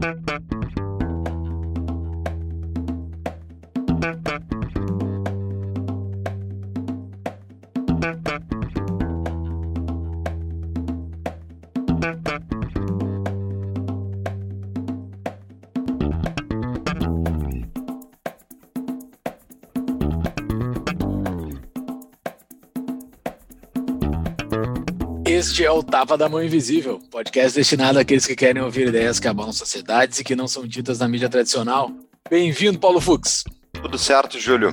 Thank you. Este é o Tapa da Mão Invisível, podcast destinado àqueles que querem ouvir ideias que abalam sociedades e que não são ditas na mídia tradicional. Bem-vindo, Paulo Fux. Tudo certo, Júlio?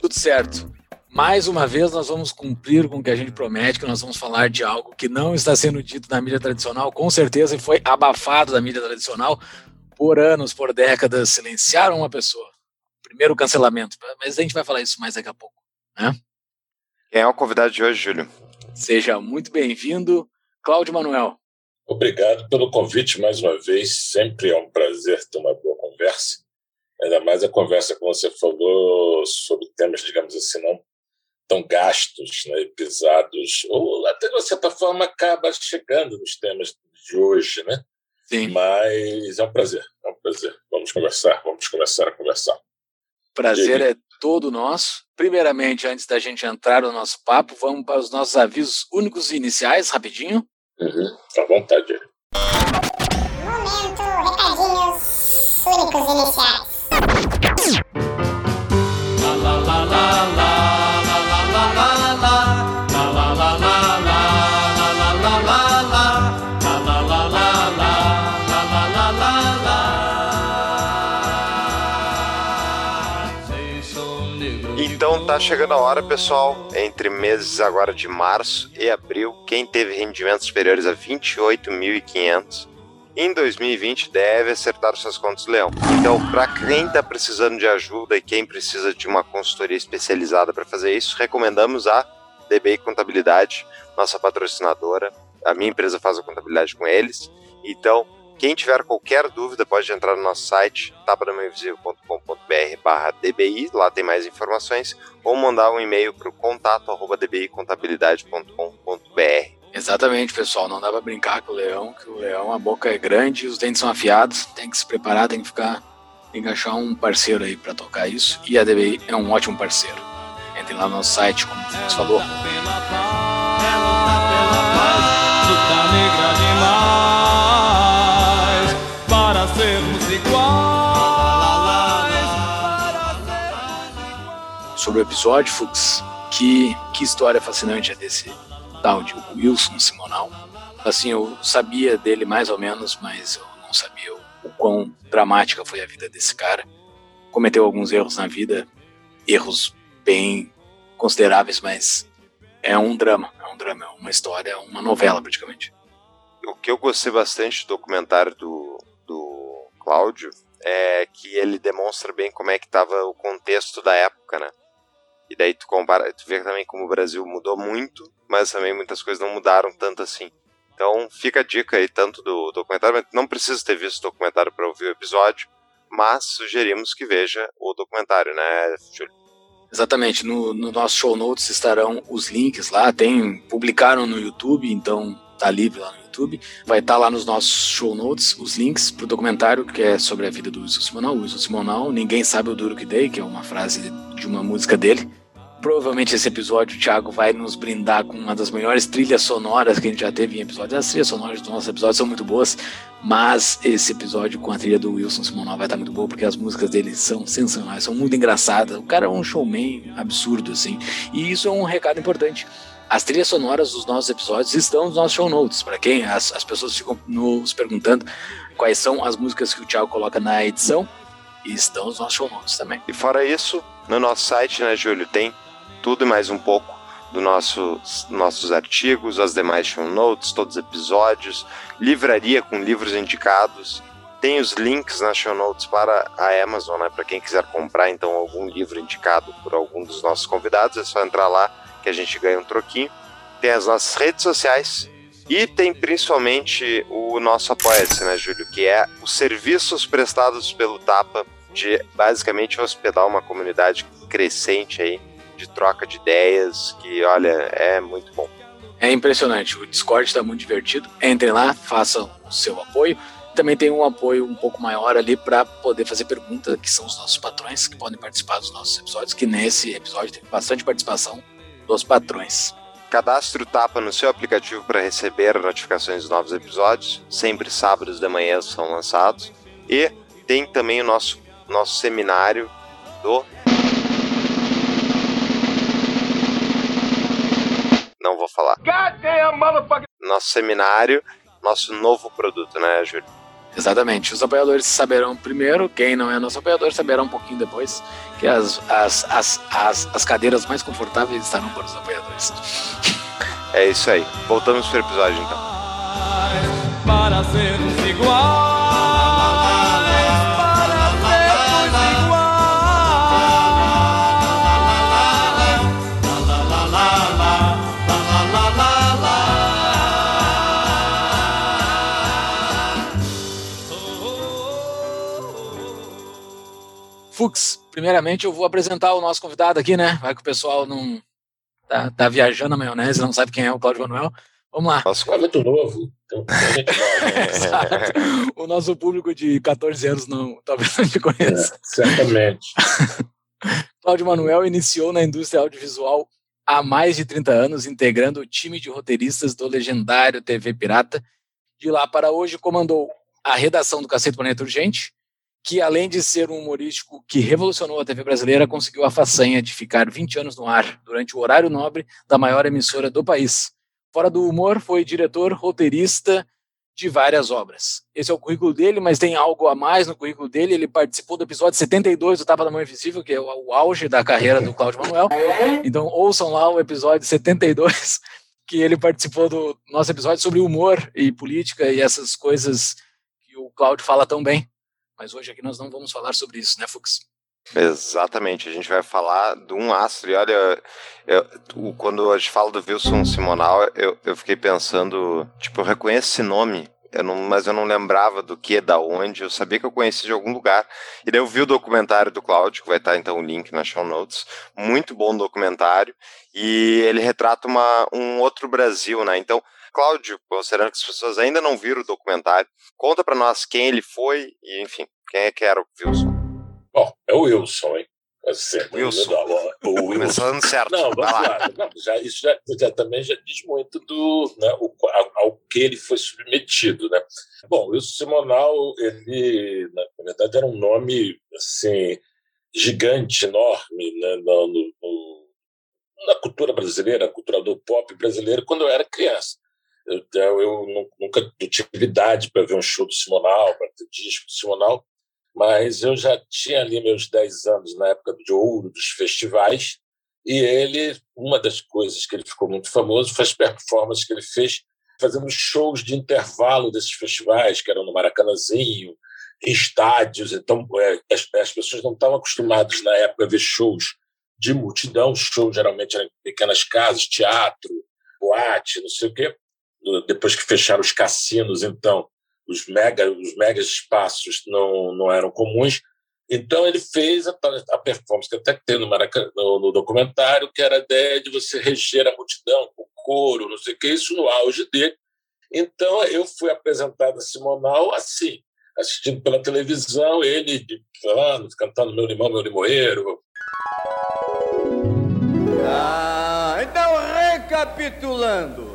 Tudo certo. Mais uma vez, nós vamos cumprir com o que a gente promete, que nós vamos falar de algo que não está sendo dito na mídia tradicional, com certeza, e foi abafado da mídia tradicional por anos, por décadas, silenciaram uma pessoa. Primeiro cancelamento, mas a gente vai falar isso mais daqui a pouco, né? Quem é o convidado de hoje, Júlio? Seja muito bem-vindo, Cláudio Manuel. Obrigado pelo convite mais uma vez. Sempre é um prazer ter uma boa conversa. Ainda mais a conversa que você falou sobre temas, digamos assim, não tão gastos, né, pesados, ou até de certa forma acaba chegando nos temas de hoje, né? Sim. Mas é um prazer, é um prazer. Vamos conversar, vamos começar a conversar. Prazer é todo nosso. Primeiramente, antes da gente entrar no nosso papo, vamos para os nossos avisos únicos e iniciais, rapidinho. Uhum, à vontade. Momento, recadinhos únicos iniciais. Tá chegando a hora, pessoal. Entre meses agora de março e abril, quem teve rendimentos superiores a 28.500 em 2020 deve acertar suas contas leão. Então, para quem tá precisando de ajuda e quem precisa de uma consultoria especializada para fazer isso, recomendamos a DBI Contabilidade, nossa patrocinadora. A minha empresa faz a contabilidade com eles. Então, quem tiver qualquer dúvida pode entrar no nosso site tapadamainvisível.com.br barra DBI, lá tem mais informações, ou mandar um e-mail para o contato arroba dbicontabilidade.com.br. Exatamente, pessoal. Não dá pra brincar com o leão, que o leão, a boca é grande os dentes são afiados. Tem que se preparar, tem que ficar. Tem que achar um parceiro aí pra tocar isso. E a DBI é um ótimo parceiro. Entrem lá no nosso site, como você falou. Sobre o episódio, Fux, que, que história fascinante é desse tal de Wilson Simonal. Assim, eu sabia dele mais ou menos, mas eu não sabia o, o quão dramática foi a vida desse cara. Cometeu alguns erros na vida, erros bem consideráveis, mas é um drama, é um drama, é uma história, é uma novela praticamente. O que eu gostei bastante do documentário do, do Cláudio é que ele demonstra bem como é que estava o contexto da época, né? E daí tu compara, tu vê também como o Brasil mudou muito, mas também muitas coisas não mudaram tanto assim. Então fica a dica aí tanto do documentário, não precisa ter visto o documentário para ouvir o episódio, mas sugerimos que veja o documentário, né, Júlio? Exatamente, no, no nosso show notes estarão os links lá, tem, publicaram no YouTube, então tá livre lá no YouTube. Vai estar lá nos nossos show notes os links pro documentário que é sobre a vida do Wilson Simonal. O Wilson Simonal, ninguém sabe o duro que dei, que é uma frase de uma música dele. Provavelmente esse episódio o Thiago vai nos brindar com uma das melhores trilhas sonoras que a gente já teve em episódios. As trilhas sonoras dos nossos episódios são muito boas, mas esse episódio com a trilha do Wilson Simonal vai estar muito boa porque as músicas dele são sensacionais, são muito engraçadas. O cara é um showman absurdo, assim. E isso é um recado importante. As trilhas sonoras dos nossos episódios estão nos nossos show notes. Para quem as, as pessoas ficam nos perguntando quais são as músicas que o Thiago coloca na edição, estão nos nossos show notes também. E fora isso, no nosso site, né, Júlio, tem tudo e mais um pouco dos nosso, nossos artigos, as demais show notes, todos os episódios, livraria com livros indicados. Tem os links nas show notes para a Amazon, né, para quem quiser comprar então algum livro indicado por algum dos nossos convidados, é só entrar lá que a gente ganha um troquinho. Tem as nossas redes sociais e tem principalmente o nosso Apoia-se, né, Júlio, que é os serviços prestados pelo Tapa de basicamente hospedar uma comunidade crescente aí de troca de ideias, que olha, é muito bom. É impressionante, o Discord está muito divertido. Entrem lá, façam o seu apoio. também tem um apoio um pouco maior ali para poder fazer perguntas, que são os nossos patrões, que podem participar dos nossos episódios, que nesse episódio teve bastante participação dos patrões. Cadastre o Tapa no seu aplicativo para receber notificações dos novos episódios. Sempre sábados de manhã são lançados. E tem também o nosso, nosso seminário do. Não vou falar. Nosso seminário, nosso novo produto, né, Júlio? Exatamente. Os apoiadores saberão primeiro, quem não é nosso apoiador saberá um pouquinho depois, que as, as, as, as, as cadeiras mais confortáveis estarão para os apoiadores. É isso aí. Voltamos pro episódio então. Para sermos iguais, Fux, primeiramente eu vou apresentar o nosso convidado aqui, né? Vai que o pessoal não tá, tá viajando na maionese, não sabe quem é o Cláudio Manuel. Vamos lá. Nosso É muito novo. Então, Exato. o nosso público de 14 anos não, talvez não te conheça. É, certamente. Cláudio Manuel iniciou na indústria audiovisual há mais de 30 anos, integrando o time de roteiristas do legendário TV Pirata. De lá para hoje, comandou a redação do Cacete Planeta Urgente, que além de ser um humorístico que revolucionou a TV brasileira, conseguiu a façanha de ficar 20 anos no ar, durante o horário nobre da maior emissora do país. Fora do humor, foi diretor, roteirista de várias obras. Esse é o currículo dele, mas tem algo a mais no currículo dele. Ele participou do episódio 72 do Tapa da Mão Invisível, que é o, auge da carreira do Cláudio Manuel. Então ouçam lá o episódio 72, que ele participou do nosso episódio sobre humor e política e essas coisas que o Cláudio fala tão bem. Mas hoje aqui nós não vamos falar sobre isso, né, Fux? Exatamente, a gente vai falar de um astro. E olha, eu- quando a gente fala do Wilson Simonal, eu, eu fiquei pensando, tipo, eu reconheço esse nome, eu não, mas eu não lembrava do que, da onde, eu sabia que eu conhecia de algum lugar. E daí eu vi o documentário do Cláudio, que vai estar então o link na show notes. Muito bom documentário. E ele retrata uma, um outro Brasil, né? Então, Cláudio, considerando que as pessoas ainda não viram o documentário, conta pra nós quem ele foi e, enfim, quem é que era o Wilson. Bom, é o Wilson, hein? Assim, Wilson. O Wilson. Começando certo. Não, vamos lá. Não, já, isso já, já também já diz muito do, né, o, ao, que ele foi submetido. Né? Bom, o Wilson Simonal, ele, na, verdade, era um nome assim, gigante, enorme né, no- no- na cultura brasileira, na cultura do pop brasileiro, quando eu era criança. Eu, eu, eu nu- nunca idade para ver um show do Simonal, para ter disco do Simonal, mas eu já tinha ali meus 10 anos na época de ouro dos festivais, e ele, uma das coisas que ele ficou muito famoso foi as performances que ele fez fazendo shows de intervalo desses festivais, que eram no Maracanãzinho, em estádios. Então, é, as, as pessoas não estavam acostumadas na época a ver shows de multidão. Shows geralmente eram em pequenas casas, teatro, boate, não sei o quê. Depois que fecharam os cassinos, então, os mega, os mega espaços não, não eram comuns. Então ele fez a, a performance que até tem no, Maracanã, no, no, documentário, que era a ideia de você reger a multidão com coro, não sei o que, isso no auge dele. Então eu fui apresentado a Simonal assim, assistindo pela televisão, ele falando, cantando Meu Limão, Meu Limoeiro. Ah, então recapitulando.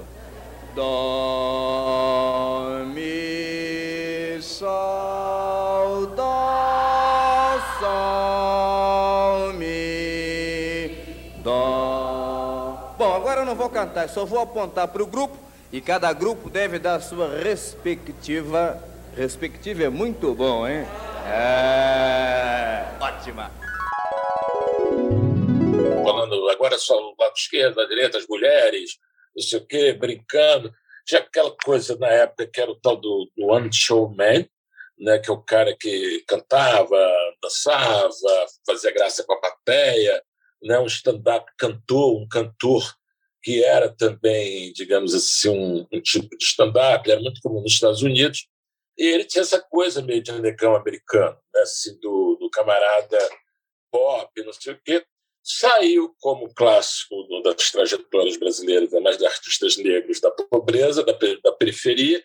Dó, mi, sol, dó, sol, mi, dó. Bom, agora eu não vou cantar, só vou apontar para o grupo e cada grupo deve dar a sua respectiva. Respectiva é muito bom, hein? É. Ótima. Falando agora só o lado esquerdo, a direita, as mulheres, não sei o quê, brincando. Tinha aquela coisa na época que era o tal do, do One Show Man, né, que é o cara que cantava, dançava, fazia graça com a plateia, né, um stand-up cantor, um cantor que era também, digamos assim, um, um tipo de stand-up, era muito comum nos Estados Unidos, e ele tinha essa coisa meio de negão americano, né, assim, do, do camarada pop, não sei o quê, saiu como clássico das trajetórias brasileiras, mais de artistas negros da pobreza, da, da periferia,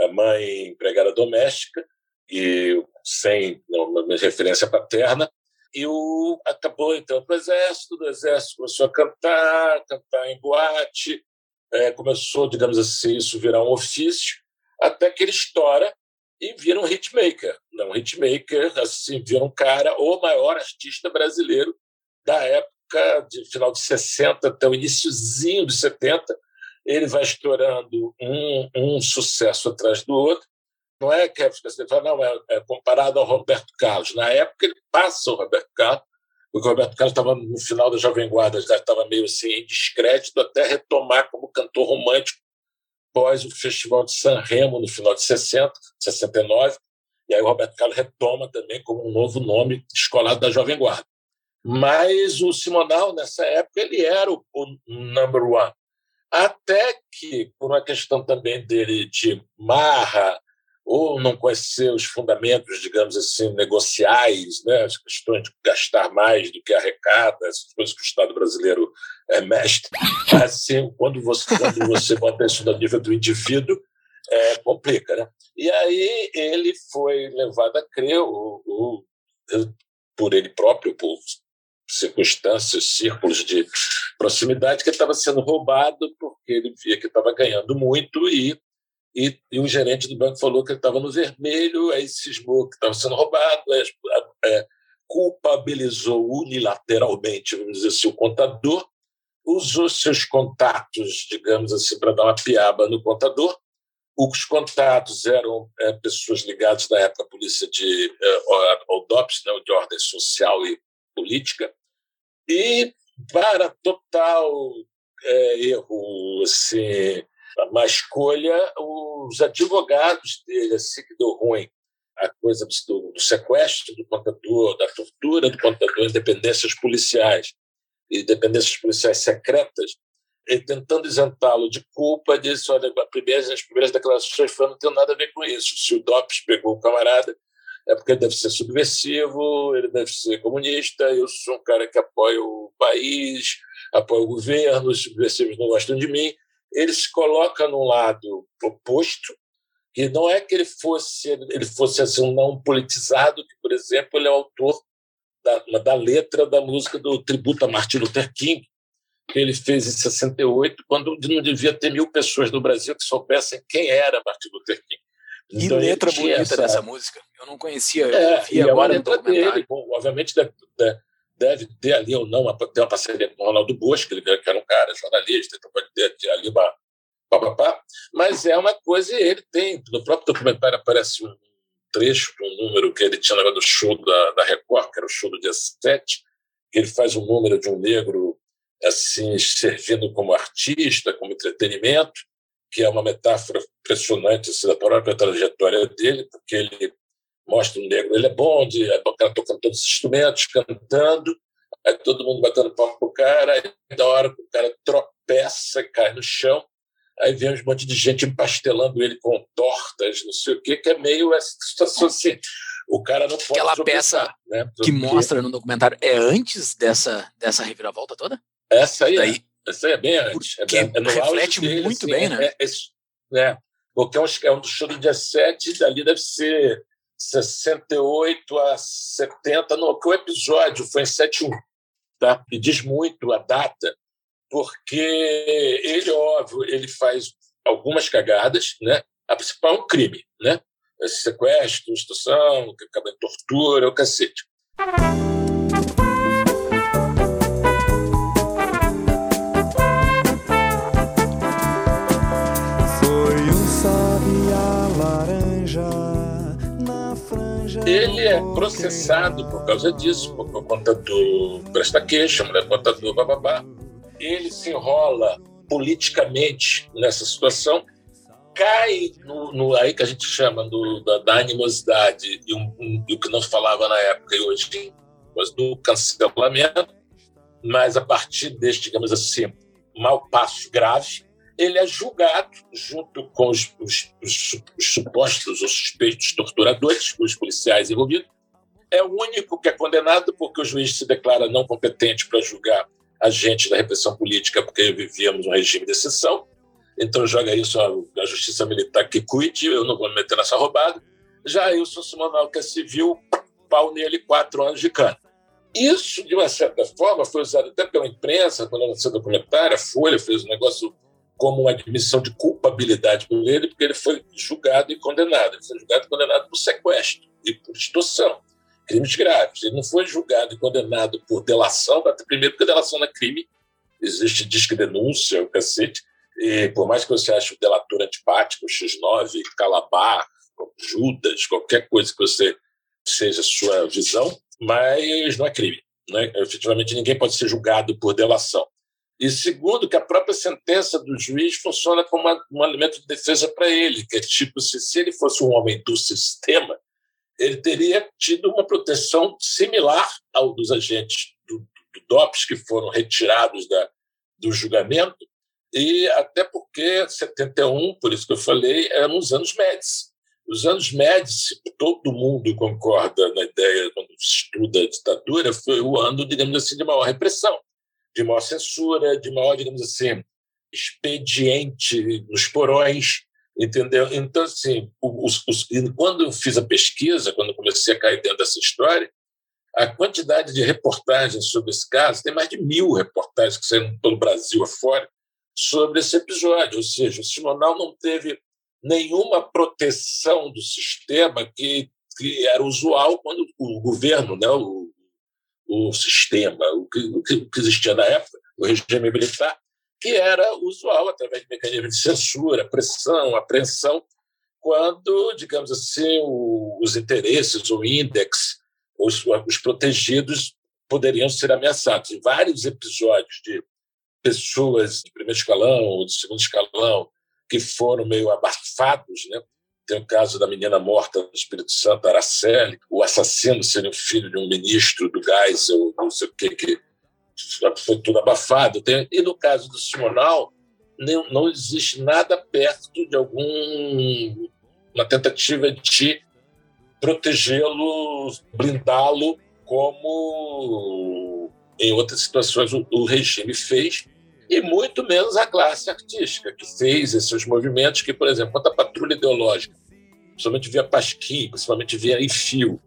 a mãe empregada doméstica, e sem referência paterna, e o acabou entrando para o exército, do exército começou a cantar, cantar em boate, é, começou, digamos assim, isso virar um ofício, até que ele estoura e vira um hitmaker. Não, um hitmaker, assim, vira um cara, o maior artista brasileiro da época, de final de 60 até o iníciozinho de 70. Ele vai estourando um, um sucesso atrás do outro. Não é que você fala, não, é, é comparado ao Roberto Carlos. Na época, ele passa o Roberto Carlos, porque o Roberto Carlos estava no final da Jovem Guarda, já estava meio assim em descrédito, até retomar como cantor romântico pós o Festival de San Remo no final de 60, 69, e aí o Roberto Carlos retoma também como um novo nome descolado da Jovem Guarda. Mas o Simonal, nessa época, ele era o, o number one. Até que, por uma questão também dele de marra, ou não conhecer os fundamentos, digamos assim, negociais, né? as questões de gastar mais do que arrecada, essas coisas que o Estado brasileiro é mestre. Assim, quando você, quando você bota isso no nível do indivíduo, é, complica. Né? E aí ele foi levado a crer, o, o, por ele próprio, por circunstâncias, círculos de proximidade, que ele estava sendo roubado porque ele via que estava ganhando muito e e, e, o gerente do banco falou que ele estava no vermelho, aí cismou que estava sendo roubado, é, é, culpabilizou unilateralmente, vamos dizer assim, o contador, usou seus contatos, digamos assim, para dar uma piaba no contador. Os contatos eram é, pessoas ligadas na época à polícia de é, ao DOPS, né, de ordem social e política, e para total é, erro assim, uma escolha, os advogados dele, assim que deu ruim, a coisa do, do sequestro do contador, da tortura do contador, independências policiais e dependências policiais secretas, ele tentando isentá-lo de culpa, disse: olha, primeiras, as primeiras declarações foram não tem nada a ver com isso. Se o DOPS pegou o camarada, é porque ele deve ser subversivo, ele deve ser comunista, eu sou um cara que apoia o país, apoia o governo, os subversivos não gostam de mim ele se coloca no lado oposto, que não é que ele fosse ele fosse assim um não politizado, que por exemplo ele é autor da, da letra da música do tributo a Martin Luther King, que ele fez em 68, quando não devia ter mil pessoas no Brasil que soubessem quem era Martin Luther King. Que então, letra bonita essa... dessa música. Eu não conhecia, eu é, vi agora é uma letra dele. Bom, obviamente deve, deve, ter ali ou não uma, ter uma parceria com o Ronaldo Bosch, que era um cara jornalista, então pode ter, ter ali uma, papapá, mas é uma coisa, e ele tem, no próprio documentário aparece um trecho, um número que ele tinha do show da, da Record, que era o show do dia 7, que ele faz um número de um negro assim servindo como artista, como entretenimento, que é uma metáfora impressionante assim, da própria trajetória dele, porque ele mostra um negro, ele é bom, de, é bom, cara tocando todos os instrumentos, cantando, aí todo mundo batendo palma pro cara, aí da hora que o cara tropeça, cai no chão, aí vem um monte de gente empastelando ele com tortas, não sei o quê, que é meio essa situação assim. O cara não pode. Aquela peça né? que mostra no documentário é antes dessa, dessa reviravolta toda? Essa aí, Daí, é. Aí é bem antes. É, é no reflete dele, muito assim, bem, né? É, é, né? Porque é um, é um show do dia 7, dali deve ser 68 a 70, não, que o episódio foi em 71, tá? E diz muito a data, porque ele, óbvio, ele faz algumas cagadas, né? A principal é um crime, né? Sequestro, em tortura, o cacete. Ele é processado por causa disso, por conta do presta queixa, por conta do bababá. Ele se enrola politicamente nessa situação, cai no, no aí que a gente chama do, da, da, animosidade e, um, um, o que não se falava na época e hoje, mas do cancelamento, mas a partir deste, digamos assim, mau passo grave, ele é julgado junto com os, os, os, os supostos ou suspeitos torturadores, os policiais envolvidos. É o único que é condenado porque o juiz se declara não competente para julgar agentes da repressão política porque vivíamos um regime de exceção. então joga isso a justiça militar que cuide, eu não vou me meter nessa roubada. Já Wilson Simonal, que é civil, pau nele, quatro anos de cana. Isso, de uma certa forma, foi usado até pela imprensa, quando lançou documentário, a Folha fez um negócio como uma admissão de culpabilidade por ele, porque ele foi julgado e condenado. Ele foi julgado e condenado por sequestro e por extorsão, crimes graves. Ele não foi julgado e condenado por delação, primeiro porque delação não é crime, existe disque denúncia, o cacete, e por mais que você ache o delator antipático, X9, Calabar, Judas, qualquer coisa que você seja sua visão, mas não é crime. Né? Efetivamente, ninguém pode ser julgado por delação. E segundo, que a própria sentença do juiz funciona como um elemento de defesa para ele, que é tipo, se, se ele fosse um homem do sistema, ele teria tido uma proteção similar ao dos agentes do, do DOPS que foram retirados da, do julgamento, e até porque 71, por isso que eu falei, eram os anos médios. Os anos médios, todo mundo concorda na ideia, quando estuda a ditadura, foi o ano, digamos assim, de maior repressão, de maior censura, de maior, digamos assim, expediente nos porões, entendeu? Então, assim, os, os, quando eu fiz a pesquisa, quando comecei a cair dentro dessa história, a quantidade de reportagens sobre esse caso, tem mais de mil reportagens que saíram pelo Brasil afora sobre esse episódio, ou seja, o Simonal não teve nenhuma proteção do sistema que, que era usual quando o governo, né, o, o sistema, o que, o que existia na época, o regime militar, que era usual através de mecanismos de censura, pressão, apreensão, quando, digamos assim, o, os interesses, o índex, os, os protegidos poderiam ser ameaçados. Em vários episódios de pessoas de primeiro escalão ou de segundo escalão que foram meio abafados, né? Tem o caso da menina morta no Espírito Santo, Araceli, o assassino sendo filho de um ministro do Geisel, não sei o que, que foi tudo abafado. Tem, e no caso do Simonal, não, não existe nada perto de algum uma tentativa de protegê-lo, blindá-lo, como em outras situações o, o regime fez, e muito menos a classe artística, que fez esses movimentos, que, por exemplo, quanto à patrulha ideológica, principalmente via Pasquim, principalmente via Enfio,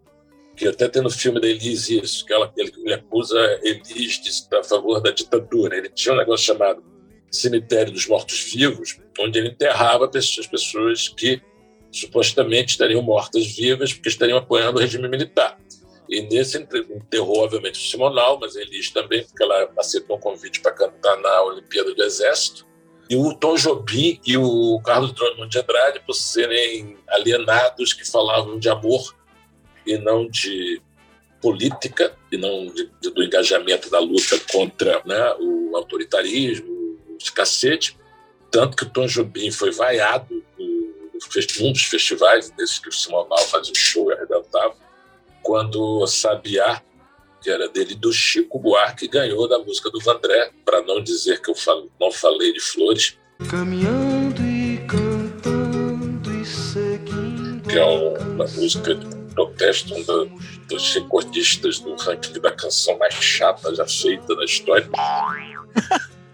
que até tem no filme da Elise isso, que ela, ele, ele acusa Elise de estar a favor da ditadura. Ele tinha um negócio chamado Cemitério dos Mortos-Vivos, onde ele enterrava as pessoas que supostamente estariam mortas-vivas porque estariam apoiando o regime militar. E nesse enterrou, obviamente, o Simonal, mas a Elis também, porque ela aceitou um convite para cantar na Olimpíada do Exército. E o Tom Jobim e o Carlos Drummond de Andrade, por serem alienados que falavam de amor e não de política, e não de, de, do engajamento da luta contra né, o autoritarismo, os cacete. Tanto que o Tom Jobim foi vaiado num dos festivais desses que o Simonal fazia um show e arrebentava quando Sabiá, que era dele, do Chico Buarque, ganhou da música do Vandré, para não dizer que eu falo, não falei de flores. Caminhando e cantando e seguindo. Que é uma música de protesto, um da, dos recordistas do ranking da canção mais chata já feita na história.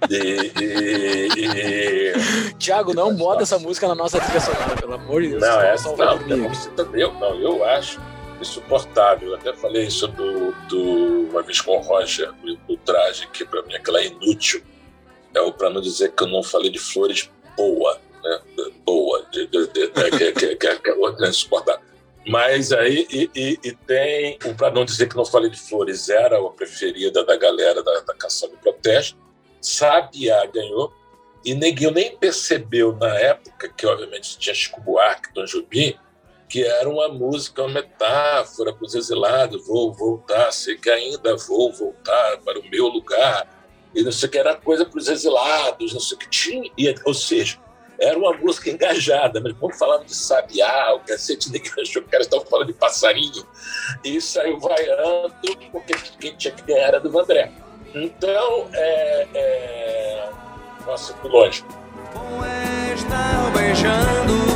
E, e, e... Tiago, não bota essa música na nossa trilha sonora, pelo amor de Deus. Não, essa não, não, não, eu, não, eu acho insuportável. Eu até falei isso do, do, uma vez com o Roger, do, traje, que para mim aquela é inútil. É o para não dizer que eu não falei de flores boa, né? Boa, de, de, de, né? que, que, que, que é outra insuportável. Mas aí e, e, e tem o para não dizer que não falei de flores era a preferida da galera da, da canção de protesto. Sabiá ganhou e Neguinho nem percebeu na época que obviamente tinha Chico Buarque, Tom Jobim, que era uma música, uma metáfora para os exilados, vou voltar, sei que ainda vou voltar para o meu lugar, e não sei o que, era coisa para os exilados, não sei o que tinha, e, ou seja, era uma música engajada, mas quando falava de sabiá, o cacete de achou que o cara estava falando de passarinho, e saiu vaiando, porque quem tinha que ganhar era do Vandré. Então, é, é... nossa, que lógico. Com esta beijando,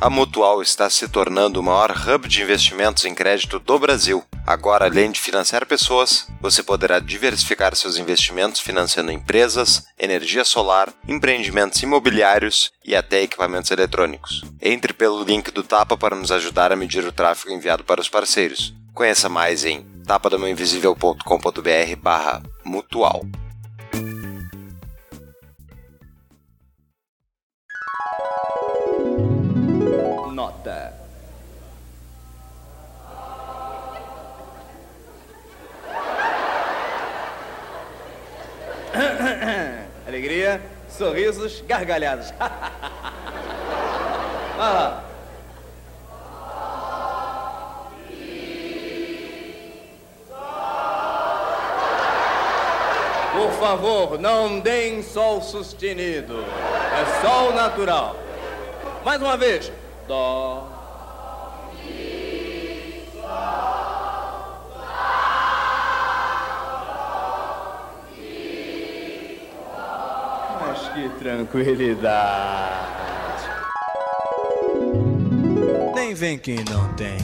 A Mutual está se tornando o maior hub de investimentos em crédito do Brasil. Agora, além de financiar pessoas, você poderá diversificar seus investimentos financiando empresas, energia solar, empreendimentos imobiliários e até equipamentos eletrônicos. Entre pelo link do Tapa para nos ajudar a medir o tráfego enviado para os parceiros. Conheça mais em tapadamãoinvisível.com.br barra mutual. Sorrisos, gargalhadas. Vai lá. Por favor, não deem sol sustenido. É sol natural. Mais uma vez. Dó. Tranquilidade. Nem vem quem não tem.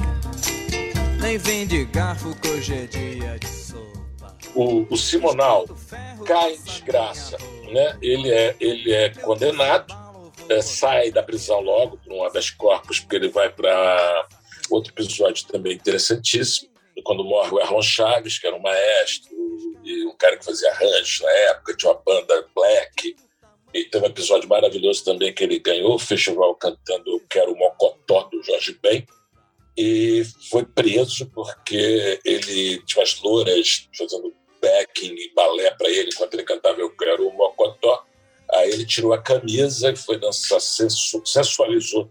Nem vem de garfo que hoje é dia de sopa. O, o Simonal cai em desgraça, né? Ele é, ele é condenado, é, sai da prisão logo por um habeas corpus, porque ele vai para outro episódio também interessantíssimo, quando morre o Erlon Chaves, que era um maestro e um cara que fazia arranjos na época, tinha uma banda black. E um episódio maravilhoso também que ele ganhou o festival cantando que era o Mocotó do Jorge Ben. E foi preso porque ele tinha umas louras fazendo backing e balé para ele enquanto ele cantava Eu Quero Mocotó. Aí ele tirou a camisa e foi dançar, sensu- sensualizou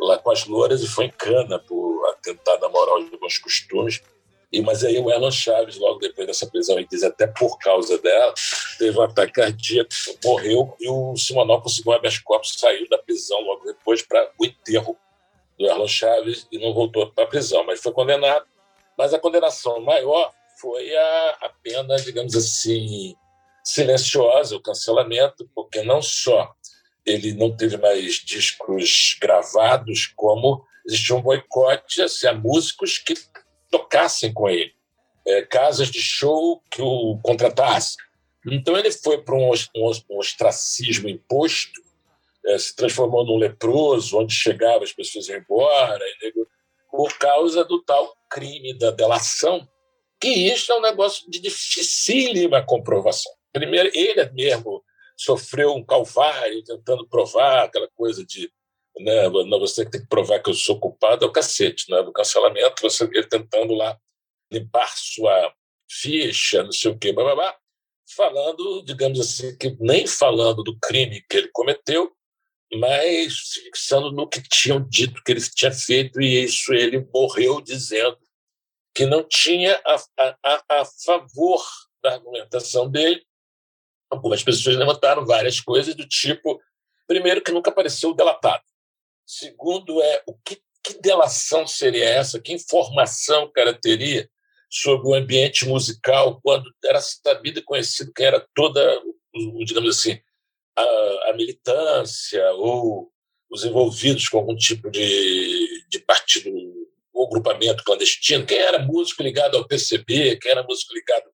lá com as louras e foi em cana por atentar namorar os bons costumes. E, mas aí o Erlon Chaves, logo depois dessa prisão, ele diz até por causa dela, teve um ataque cardíaco, morreu, e o Simonal conseguiu um habeas corpus, saiu da prisão logo depois para o enterro do Erlon Chaves e não voltou para a prisão, mas foi condenado. Mas a condenação maior foi a, a pena, digamos assim, silenciosa, o cancelamento, porque não só ele não teve mais discos gravados, como existia um boicote assim, a músicos que tocassem com ele, é, casas de show que o contratassem. Então ele foi para um, um, um ostracismo imposto, é, se transformou num leproso, onde chegava as pessoas iam embora, por causa do tal crime da delação, que isso é um negócio de dificílima comprovação. Primeiro, ele mesmo sofreu um calvário tentando provar aquela coisa de né, não, você tem que provar que eu sou culpado, é o cacete, né, do cancelamento, você ele tentando lá limpar sua ficha, não sei o quê, blá, falando, digamos assim, que nem falando do crime que ele cometeu, mas fixando no que tinham dito que ele tinha feito, e isso ele morreu dizendo que não tinha a, a, a favor da argumentação dele. Algumas pessoas levantaram várias coisas do tipo, primeiro, que nunca apareceu o delatado. Segundo, é o que, que delação seria essa? Que informação o cara teria sobre o ambiente musical quando era sabido e conhecido quem era toda, digamos assim, a, a militância ou os envolvidos com algum tipo de, de partido ou grupamento clandestino, quem era músico ligado ao PCB, quem era músico ligado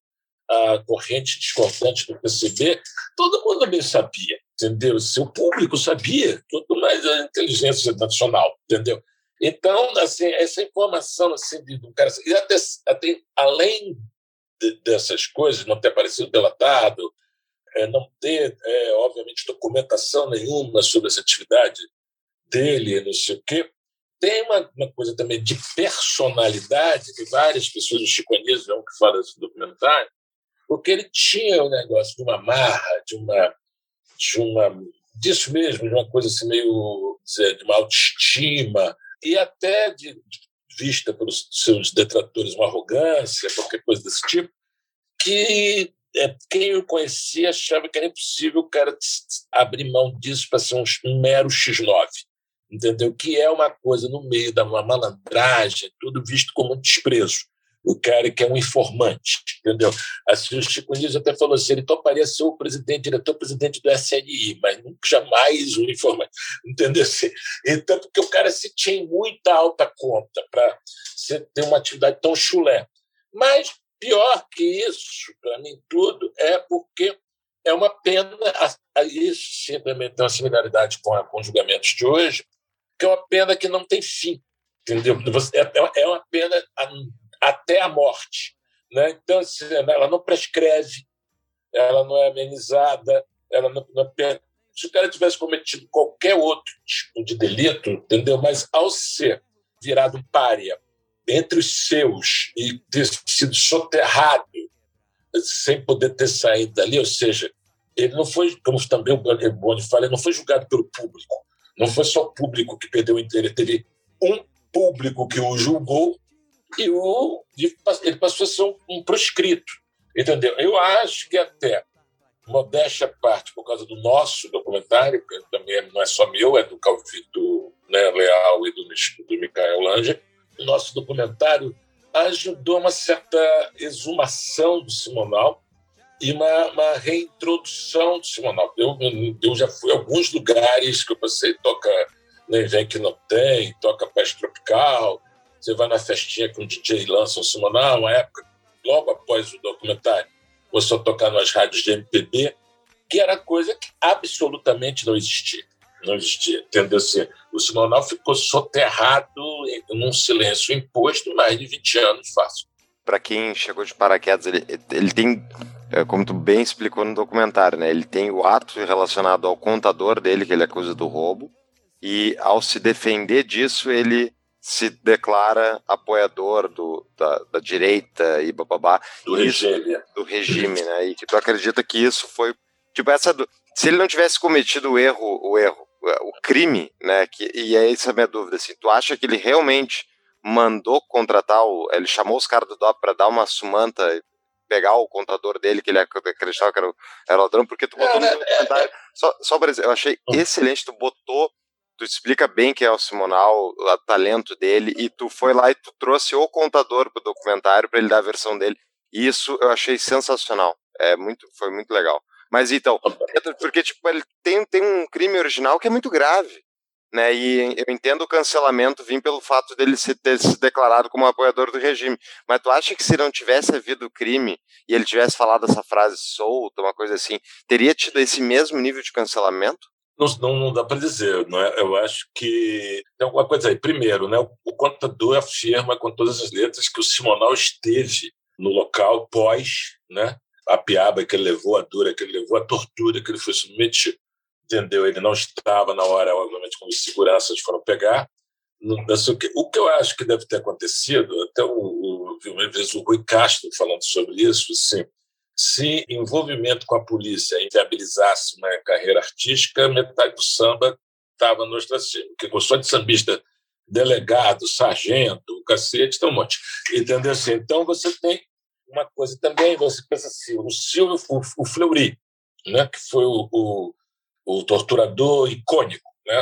à corrente discordante do PCB, todo mundo bem sabia, entendeu? Se o público sabia, tudo mais a inteligência nacional, entendeu? Então, assim, essa informação assim, de, do cara, e até, até além de- dessas coisas, não ter aparecido delatado, é, não ter, é, obviamente, documentação nenhuma sobre essa atividade dele, não sei o quê, tem uma, uma coisa também de personalidade, que várias pessoas do Chico Anísio é um que fala desse documentário, porque ele tinha o um negócio de uma marra, de uma, de uma disso mesmo, de uma coisa assim meio dizer, de uma autoestima e até de, vista pelos seus detratores uma arrogância, qualquer coisa desse tipo, que é, quem o conhecia achava que era impossível o cara abrir mão disso para ser um, um mero X9 entendeu? Que é uma coisa no meio da uma malandragem, tudo visto como um desprezo. O cara que é um informante, entendeu? Assim, o Chico Nunes até falou assim, ele toparia ser o presidente, diretor-presidente do SNI, mas nunca jamais um informante, entendeu? Assim, então, porque o cara se tinha muita alta conta para ter uma atividade tão chulé. Mas pior que isso, para mim tudo, é porque é uma pena, isso simplesmente tem uma similaridade com, a, com os julgamentos de hoje, que é uma pena que não tem fim, entendeu? É, é uma pena até a morte. Né? Então, assim, ela não prescreve, ela não é amenizada, ela não, não é... se o cara tivesse cometido qualquer outro tipo de delito, entendeu? Mas ao ser virado um pária entre os seus e ter sido soterrado sem poder ter saído dali, ou seja, ele não foi, como também o Boni fala, ele não foi julgado pelo público. Não foi só o público que perdeu o interesse, teve um público que o julgou e o, ele passou a ser um, um proscrito. Entendeu? Eu acho que até, modéstia parte, por causa do nosso documentário, que também não é só meu, é do Calvito né, Leal e do, do Michael Lange, o nosso documentário ajudou uma certa exumação do Simonal e uma, uma reintrodução do Simonal. Eu, eu já fui a alguns lugares que eu passei, toca Nem Vem Que Não Tem, toca Peste Tropical, você vai na festinha que um DJ lança o Simonal, uma época, logo após o documentário, começou a tocar nas rádios de MPB, que era coisa que absolutamente não existia. Não existia, entendeu? Assim, o Simonal ficou soterrado num silêncio imposto mais de 20 anos fácil. Para quem chegou de paraquedas, ele, ele tem, é, como tu bem explicou no documentário, né? Ele tem o ato relacionado ao contador dele, que ele acusa do roubo, e ao se defender disso, ele se declara apoiador do, da, da direita e bababá. Do regime. Do regime, né? E que tu acredita que isso foi. Tipo, essa. Do, se ele não tivesse cometido o erro, o erro, o crime, né? Que, e é essa a minha dúvida, assim. Tu acha que ele realmente mandou contratar o. Ele chamou os caras do DOP para dar uma sumanta pegar o contador dele, que ele acreditava que era, era ladrão, porque tu botou é, no. É, é. Só, só eu achei excelente, tu botou tu explica bem quem é o Simonal, o talento dele, e tu foi lá e tu trouxe o contador pro documentário para ele dar a versão dele. E isso eu achei sensacional. É muito, foi muito legal. Mas então, porque tipo, ele tem, tem um crime original que é muito grave. Né, e eu entendo o cancelamento vir pelo fato dele se ter se declarado como apoiador do regime. Mas tu acha que se não tivesse havido crime e ele tivesse falado essa frase solta, uma coisa assim, teria tido esse mesmo nível de cancelamento? Não, não, não dá para dizer, não é? Eu acho que tem alguma coisa aí. Primeiro, né, o, contador afirma com todas as letras que o Simonal esteve no local pós, né, a piaba que ele levou, a dura que ele levou, a tortura que ele foi submetido. Entendeu? Ele não estava na hora, obviamente, quando os seguranças foram pegar. O que eu acho que deve ter acontecido, até o, o, uma vez o Rui Castro falando sobre isso, assim, se envolvimento com a polícia inviabilizasse uma carreira artística, metade do samba estava no ostracismo. Porque gostou de sambista delegado, sargento, cacete, tem um monte. Entendeu? Assim, então você tem uma coisa também, você pensa assim, o Silvio, o, o Fleury, né, que foi o, o, o torturador icônico, né,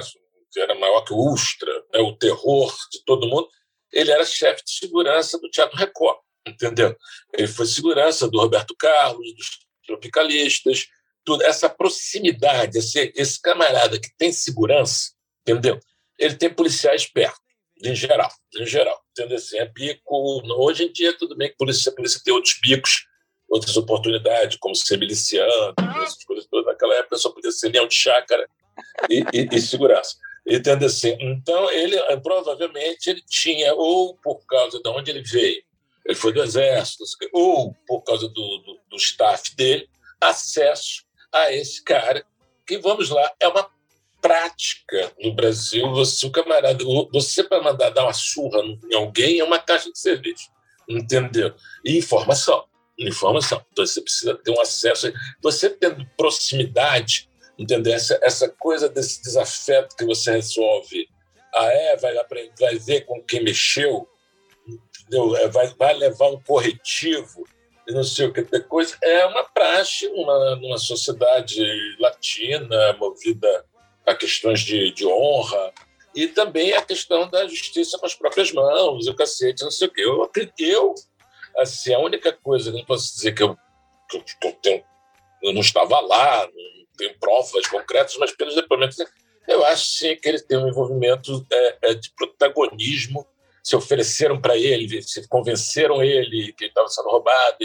que era maior que o Ustra, né, o terror de todo mundo, ele era chefe de segurança do Teatro Record entendeu? Ele foi segurança do Roberto Carlos, dos tropicalistas, tudo. Essa proximidade, esse, esse camarada que tem segurança, entendeu? Ele tem policiais perto, em geral, em geral, entendeu? Assim, é bico. Hoje em dia, tudo bem que a polícia, a polícia tem outros bicos, outras oportunidades, como ser miliciano, essas coisas todas. Naquela época só podia ser leão de chácara e, e, e segurança. Assim? Então, ele provavelmente ele tinha, ou por causa de onde ele veio, ele foi do Exército, ou por causa do, do, do staff dele, acesso a esse cara, que, vamos lá, é uma prática no Brasil. Você, o camarada, você para mandar dar uma surra em alguém é uma caixa de cerveja, entendeu? E informação, informação. Então você precisa ter um acesso. Você tendo proximidade, entendeu? Essa, essa coisa desse desafeto que você resolve. Ah, é? Vai, vai ver com quem mexeu, entendeu? É, vai, vai levar um corretivo não sei o que coisa. É uma praxe numa, numa sociedade latina movida a questões de, de honra e também a questão da justiça com as próprias mãos, o cacete, não sei o quê. Eu, eu assim, a única coisa que eu posso dizer que eu, que eu, que eu tenho, eu não estava lá, não tenho provas concretas, mas pelos depoimentos, eu acho sim que ele tem um envolvimento é, é, de protagonismo. Se ofereceram para ele, se convenceram ele que ele estava sendo roubado,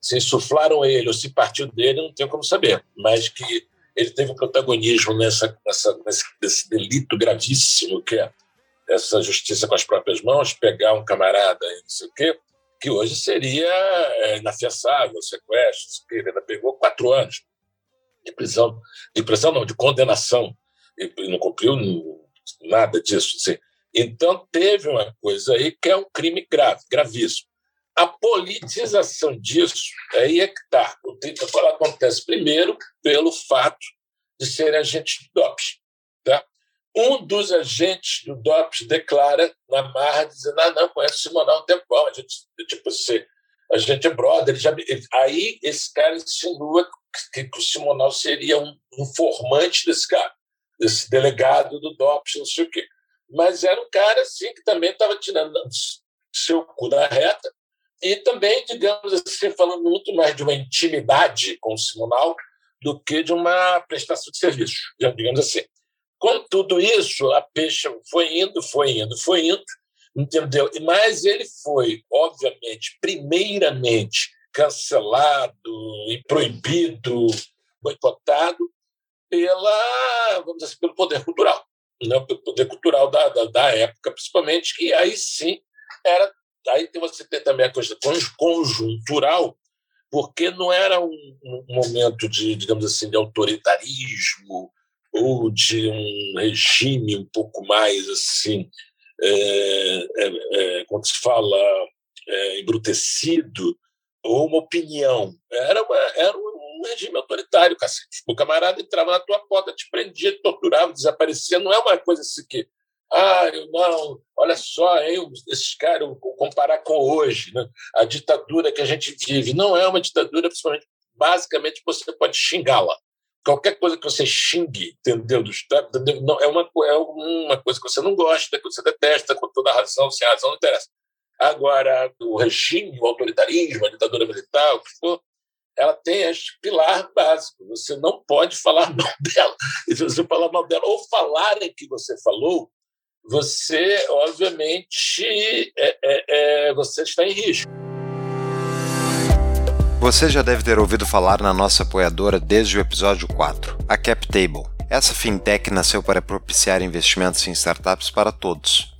se insuflaram ele ou se partiu dele, não tenho como saber. Mas que ele teve um protagonismo nessa, nessa, nesse, nesse delito gravíssimo que é essa justiça com as próprias mãos, pegar um camarada e não sei o quê, que hoje seria é, inafiançável, sequestro, ele ainda pegou quatro anos de prisão, de prisão não, de condenação, e não cumpriu nada disso. Assim. Então teve uma coisa aí que é um crime grave, gravíssimo. A politização disso, aí é que está. O que acontece primeiro pelo fato de serem agentes de DOPS. Tá? Um dos agentes do DOPS declara na marra, dizendo: Ah, não, conheço o Simonal há um tempão, a gente, tipo, a gente é brother. Já, ele, aí esse cara insinua que, que o Simonal seria um informante desse cara, desse delegado do DOPS, não sei o quê. Mas era um cara assim que também estava tirando seu cu da reta e também, digamos assim, falando muito mais de uma intimidade com o Simonal do que de uma prestação de serviço, digamos assim. Com tudo isso, a peixe foi indo, foi indo, foi indo, entendeu? Mas ele foi, obviamente, primeiramente cancelado e proibido, boicotado pela, vamos dizer assim, pelo poder cultural, né? pelo poder cultural da, da, da época, principalmente, que aí sim era. Aí você tem também a coisa conjuntural, porque não era um, um momento de, digamos assim, de autoritarismo, ou de um regime um pouco mais assim, é, é, é, se fala, é, embrutecido, ou uma opinião. Era, uma, era um regime autoritário, cacete. O camarada entrava na tua porta, te prendia, te torturava, desaparecia. Não é uma coisa assim que. Ah, eu não, olha só, eu, esses caras, comparar com hoje, né? a ditadura que a gente vive. Não é uma ditadura, principalmente, basicamente, você pode xingá-la qualquer coisa que você xingue, entendeu? Do Estado, entendeu? Não, é, uma, é uma coisa que você não gosta, que você detesta, com toda razão, sem razão, não interessa. Agora, o regime, o autoritarismo, a ditadura militar, o que for, ela tem este pilar básico. Você não pode falar mal dela. E se você falar mal dela, ou falarem que você falou, você, obviamente, é, é, é, você está em risco. Você já deve ter ouvido falar na nossa apoiadora desde o episódio 4, a CapTable. Essa fintech nasceu para propiciar investimentos em startups para todos.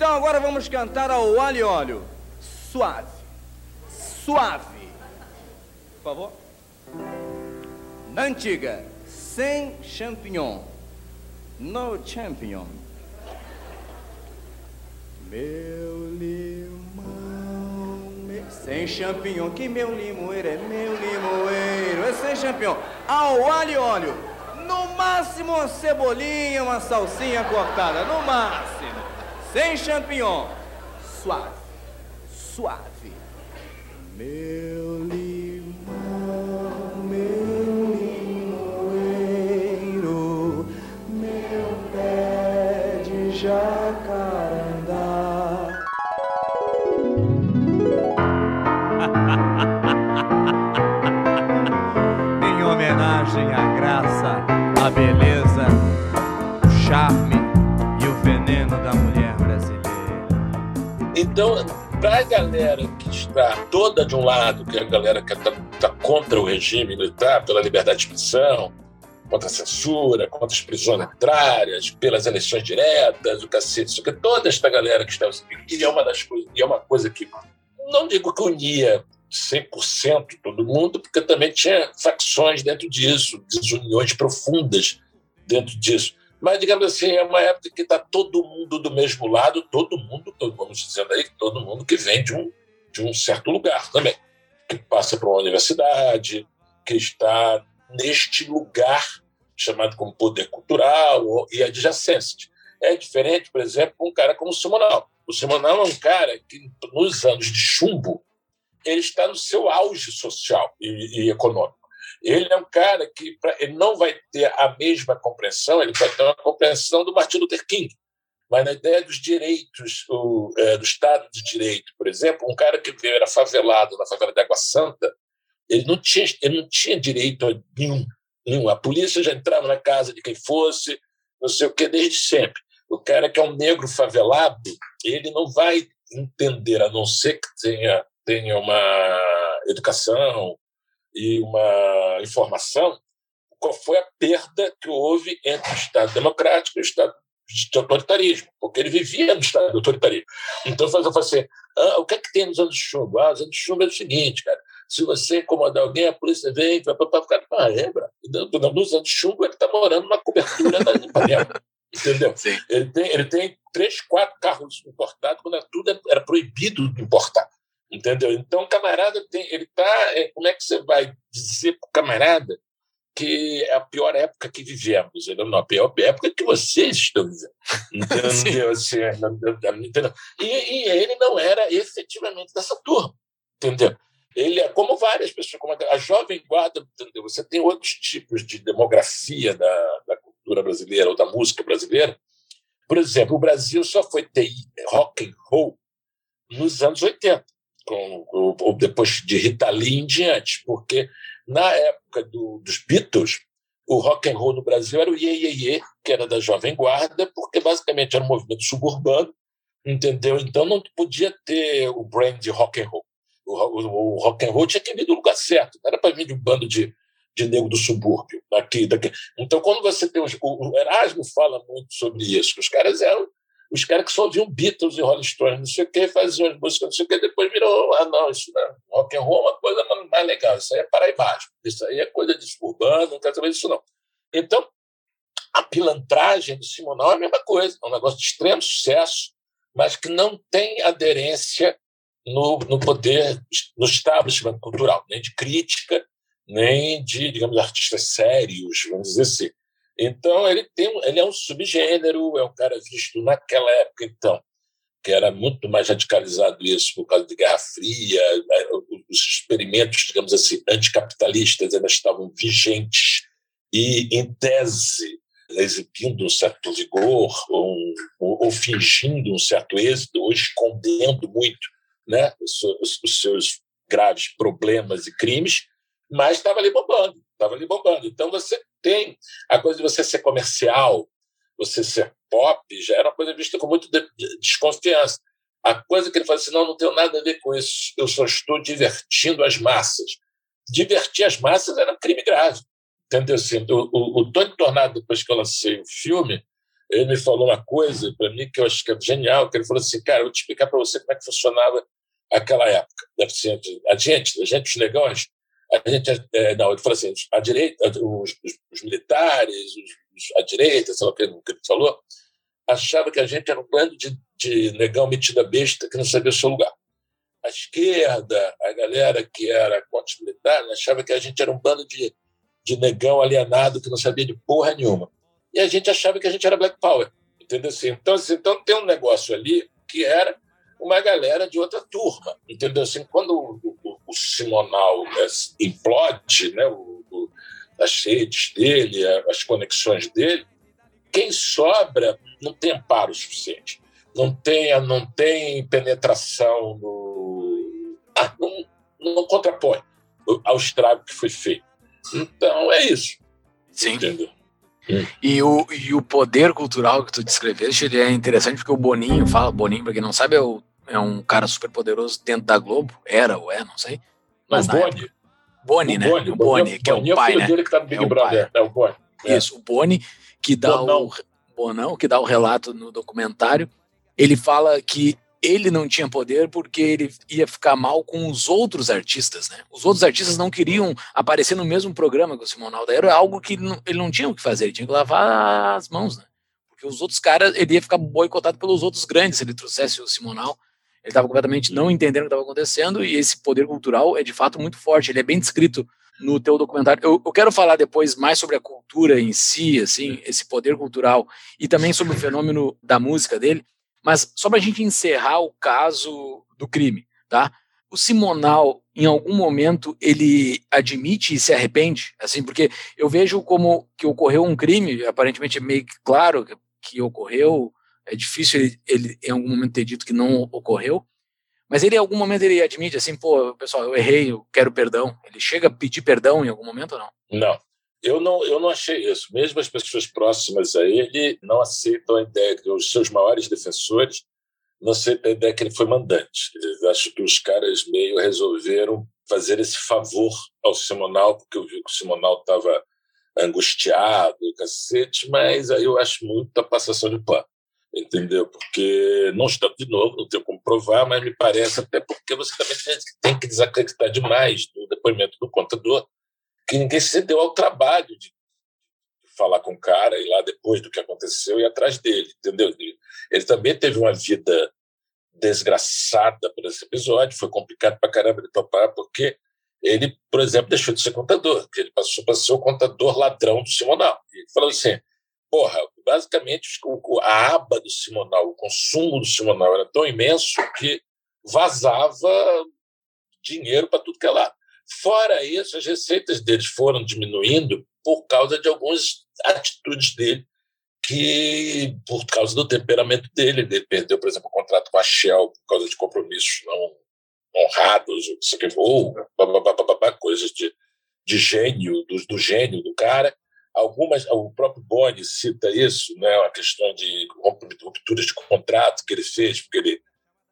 Então agora vamos cantar ao alho e óleo suave. Suave. Por favor. Na antiga, sem champignon. No champignon. Meu limão. me- Sem champignon. Que meu limoeiro é meu limoeiro. É sem champignon. Ao alho e óleo. No máximo uma cebolinha, uma salsinha cortada. No máximo. Sem champignon. Suave suave. Meu limão, meu limoeiro, meu pé de jacarandá. Em homenagem à graça, à beleza, Então, para a galera que está toda de um lado, que é a galera que está tá contra o regime militar, pela liberdade de expressão, contra a censura, contra as prisões arbitrárias, pelas eleições diretas, o cacete, isso que toda esta galera que está e é uma das coisas, e é uma coisa que não digo que unia 100% todo mundo, porque também tinha facções dentro disso, desuniões profundas dentro disso. Mas, digamos assim, é uma época que está todo mundo do mesmo lado, todo mundo, todo- vamos dizendo aí, todo mundo que vem de um, de um certo lugar também, que passa por uma universidade, que está neste lugar chamado como poder cultural e adjacência. É diferente, por exemplo, um cara como o Simonal. O Simonal é um cara que, nos anos de chumbo, ele está no seu auge social e, e econômico. Ele é um cara que pra- ele não vai ter a mesma compreensão, ele vai ter uma compreensão do Martin Luther King. Mas na ideia dos direitos, o, é, do Estado de Direito, por exemplo, um cara que era favelado na favela de Água Santa, ele não tinha, ele não tinha direito a nenhum, nenhum. A polícia já entrava na casa de quem fosse, não sei o que, desde sempre. O cara que é um negro favelado, ele não vai entender, a não ser que tenha, tenha uma educação e uma informação, qual foi a perda que houve entre o Estado democrático e o Estado de autoritarismo, porque ele vivia no Estado de autoritarismo. Então, eu falei assim, ah, o que é que tem nos anos de chumbo? Ah, os anos de chumbo é o seguinte, cara, se você incomodar alguém, a polícia vem, vai para ficar, ah, lembra? Nos anos de chumbo, ele está morando numa cobertura da Ipanema, entendeu? Sim. Ele tem, ele tem três, quatro carros importados, quando tudo era proibido de importar. Entendeu? Então, o camarada tem. Ele tá. é, Como é que você vai dizer para o camarada que é a pior época que vivemos? Ele, não, a pior época que vocês estão vivendo. Entendeu? Assim, entendeu? E, e ele não era efetivamente dessa turma. Entendeu? Ele é como várias pessoas, como a, a Jovem Guarda, entendeu? Você tem outros tipos de demografia da, da cultura brasileira ou da música brasileira. Por exemplo, o Brasil só foi ter rock and roll nos anos 80, com, ou, depois de Rita Lee em diante, porque na época do, dos Beatles, o rock and roll no Brasil era o Iê, Iê, Iê, que era da Jovem Guarda, porque basicamente era um movimento suburbano, entendeu? Então não podia ter o brand de rock and roll. O, o, o rock and roll tinha que vir do lugar certo, não era para vir de um bando de, de nego do subúrbio. Daqui, daqui. Então, quando você tem os, o, Erasmo fala muito sobre isso, os caras eram os caras que só ouviam Beatles e Rolling Stones, não sei o que, faziam as músicas, não sei o que, depois virou, ah, não, isso não, rock and roll é uma coisa mais legal, isso aí é paraibasco, isso aí é coisa de não quero saber disso não. Então, a pilantragem do Simonal é a mesma coisa, é um negócio de extremo sucesso, mas que não tem aderência no, no poder, no establishment cultural, nem de crítica, nem de, digamos, artistas sérios, vamos dizer assim. Então, ele, tem, ele é um subgênero, é um cara visto naquela época, então, que era muito mais radicalizado isso por causa de Guerra Fria, né, os experimentos, digamos assim, anticapitalistas ainda estavam vigentes. E, em tese, exibindo um certo vigor ou, fingindo um certo êxito, ou escondendo muito né, os, os seus graves problemas e crimes, mas estava ali bombando, estava ali bombando. Então você tem a coisa de você ser comercial, você ser pop, já era uma coisa vista com muito de- de- desconfiança. A coisa que ele fala assim, não, não tenho nada a ver com isso, eu só estou divertindo as massas. Divertir as massas era um crime grave. Entendeu? Assim, o, o, o Tony Tornado, depois que eu lancei o filme, ele me falou uma coisa para mim que eu acho que é genial, que ele falou assim, cara, eu vou te explicar para você como é que funcionava aquela época. Assim, a gente, a gente, os negões, a gente, é, não, ele falou assim, a direita, os, os, os militares, os, a direita, sei lá o que, que ele falou, achava que a gente era um bando de, de negão metida besta que não sabia o seu lugar. A esquerda, a galera que era contra os militares, achava que a gente era um bando de, de negão alienado que não sabia de porra nenhuma. E a gente achava que a gente era Black Power. Entendeu? Assim, então, assim, então tem um negócio ali que era uma galera de outra turma. Entendeu? Assim, quando o, Simonal né, implode, né, o, o, as redes dele, as conexões dele, quem sobra não tem amparo suficiente. Não tem, não tem penetração no. Ah, não, não contrapõe ao estrago que foi feito. Então é isso. Sim. Entendeu? E o, e o poder cultural que tu descreveste, ele é interessante porque o Boninho fala, Boninho, pra quem não sabe, é, o- é um cara super poderoso dentro da Globo, era ou é, não sei. Mas o na Boni. época- Boni, né? O Boni, que é o pai, filho né? dele que tá no Big É o Brother. É o Boni. É. Isso, o Boni, que dá Bonão. o Bonão, que dá o relato no documentário, ele fala que ele não tinha poder porque ele ia ficar mal com os outros artistas, né? Os outros artistas não queriam aparecer no mesmo programa que o Simonal. Daí era algo que não, ele não tinha o que fazer, ele tinha que lavar as mãos, né? Porque os outros caras, ele ia ficar boicotado pelos outros grandes se ele trouxesse o Simonal. Ele estava completamente não entendendo o que estava acontecendo e esse poder cultural é de fato muito forte. Ele é bem descrito no teu documentário. Eu, eu, quero falar depois mais sobre a cultura em si, assim, esse poder cultural e também sobre o fenômeno da música dele. Mas só para a gente encerrar o caso do crime, tá? O Simonal, em algum momento, ele admite e se arrepende, assim, porque eu vejo como que ocorreu um crime, aparentemente meio claro que, que ocorreu, é difícil ele, ele, em algum momento ter dito que não ocorreu, mas ele em algum momento ele admite assim, pô, pessoal, eu errei, eu quero perdão. Ele chega a pedir perdão em algum momento ou não? Não. Eu não, eu não achei isso. Mesmo as pessoas próximas a ele não aceitam a ideia que os seus maiores defensores não aceitam a ideia que ele foi mandante. Eles acham que os caras meio resolveram fazer esse favor ao Simonal, porque eu vi que o Simonal estava angustiado, cacete, mas aí eu acho muita passação de pano entendeu? Porque não está de novo, não tenho como provar, mas me parece até porque você também tem que desacreditar demais do depoimento do contador, que ninguém se deu ao trabalho de falar com o cara e lá depois do que aconteceu e atrás dele, entendeu? Ele, também teve uma vida desgraçada por esse episódio, foi complicado para caramba de topar, porque ele, por exemplo, deixou de ser contador, ele passou para ser o contador ladrão do Simonal. Ele falou assim: porra, basicamente a aba do Simonal, o consumo do Simonal era tão imenso que vazava dinheiro para tudo que é lado. Fora isso, as receitas deles foram diminuindo por causa de algumas atitudes dele, que por causa do temperamento dele, ele perdeu, por exemplo, o contrato com a Shell por causa de compromissos não honrados, ou, ou coisas de, de gênio, do, do gênio do cara algumas o próprio Boni cita isso né a questão de rupturas de contrato que ele fez porque ele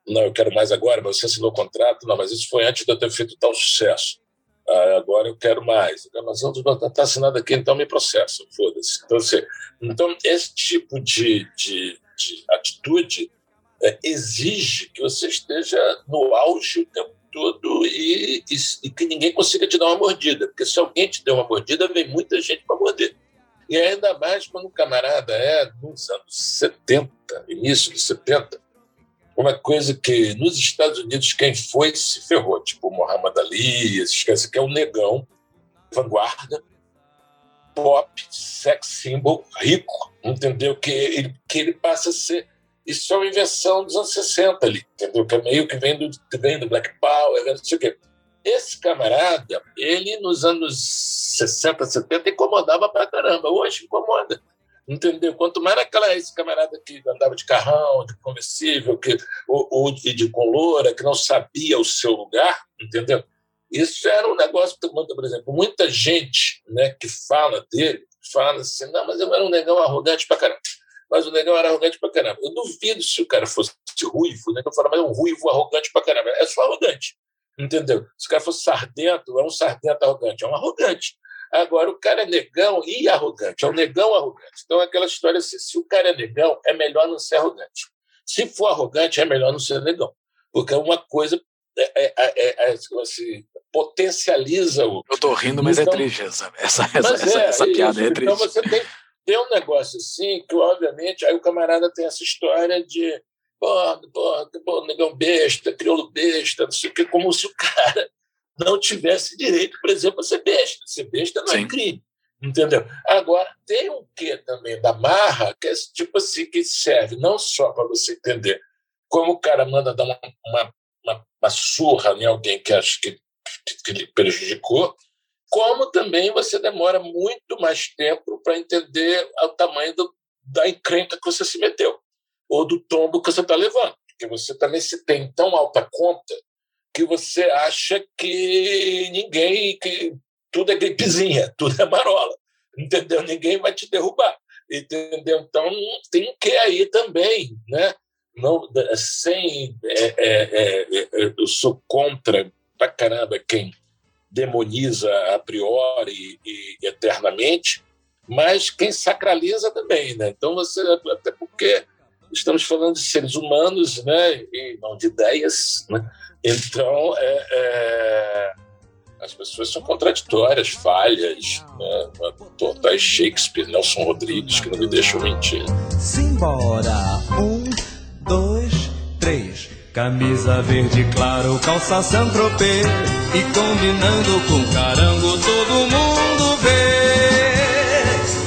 não eu quero mais agora mas você assinou o contrato não mas isso foi antes de eu ter feito tal sucesso. Ah, agora eu quero mais. Mas não está assinado aqui então me processa foda-se. Então assim, então esse tipo de, de, de atitude é, exige que você esteja no auge o tempo todo e, e, e, que ninguém consiga te dar uma mordida. Porque se alguém te der uma mordida, vem muita gente para morder. E ainda mais quando o camarada é dos anos 70, início dos 70, uma coisa que nos Estados Unidos quem foi se ferrou, tipo Muhammad Ali, caras que é um negão, vanguarda, pop, sex symbol, rico, entendeu? Que ele, que ele passa a ser isso é uma invenção dos anos 60 ali, entendeu? Que é meio que vem do, vem do Black Power, não sei o quê. Esse camarada, ele nos anos 60, 70 incomodava pra caramba. Hoje incomoda. Entendeu? Quanto mais aquela esse camarada que andava de carrão, de conversível, que, ou, ou de, de coloura, que não sabia o seu lugar, entendeu? Isso era um negócio por exemplo, muita gente né, que fala dele, fala assim, não, mas eu era um negão arrogante pra caramba mas o negão era arrogante pra caramba. Eu duvido se o cara fosse ruivo, né? Eu falo, mas é um ruivo arrogante pra caramba. É só arrogante. Entendeu? Se o cara fosse sardento, é um sardento arrogante. É um arrogante. Agora, o cara é negão e arrogante. É um negão arrogante. Então, é aquela história assim: se o cara é negão, é melhor não ser arrogante. Se for arrogante, é melhor não ser negão. Porque é uma coisa. É, é, é, é assim, potencializa o. Eu estou rindo, mas então, é triste essa, essa, essa, essa, essa piada. É triste. Então, você tem tem um negócio assim que, obviamente, aí o camarada tem essa história de pô, pô, pô negão besta, crioulo besta, não sei o que, como se o cara não tivesse direito, por exemplo, a ser besta. Ser besta não é Sim. é crime. Entendeu? Agora, tem um quê também da marra, que é tipo assim, que serve não só para você entender como o cara manda dar uma, uma, uma, uma surra em alguém que acha que, que, que lhe prejudicou, como também você demora muito mais tempo para entender o tamanho do, da encrenca que você se meteu, ou do tombo que você está levando. Porque você também se tem tão alta conta que você acha que ninguém, que tudo é gripezinha, tudo é marola, entendeu? Ninguém vai te derrubar, entendeu? Então tem que aí também, né? Não, sem, é, é, é, é eu sou contra pra caramba quem demoniza a priori e, eternamente, mas quem sacraliza também, né? Então você até porque estamos falando de seres humanos, né, e não de ideias, né? Então, é, é, as pessoas são contraditórias, falhas, né? Totais Shakespeare, Nelson Rodrigues, que não me deixam mentir. Simbora, um, dois, três. Camisa verde claro, calça Saint-Tropez E combinando com carango todo mundo vê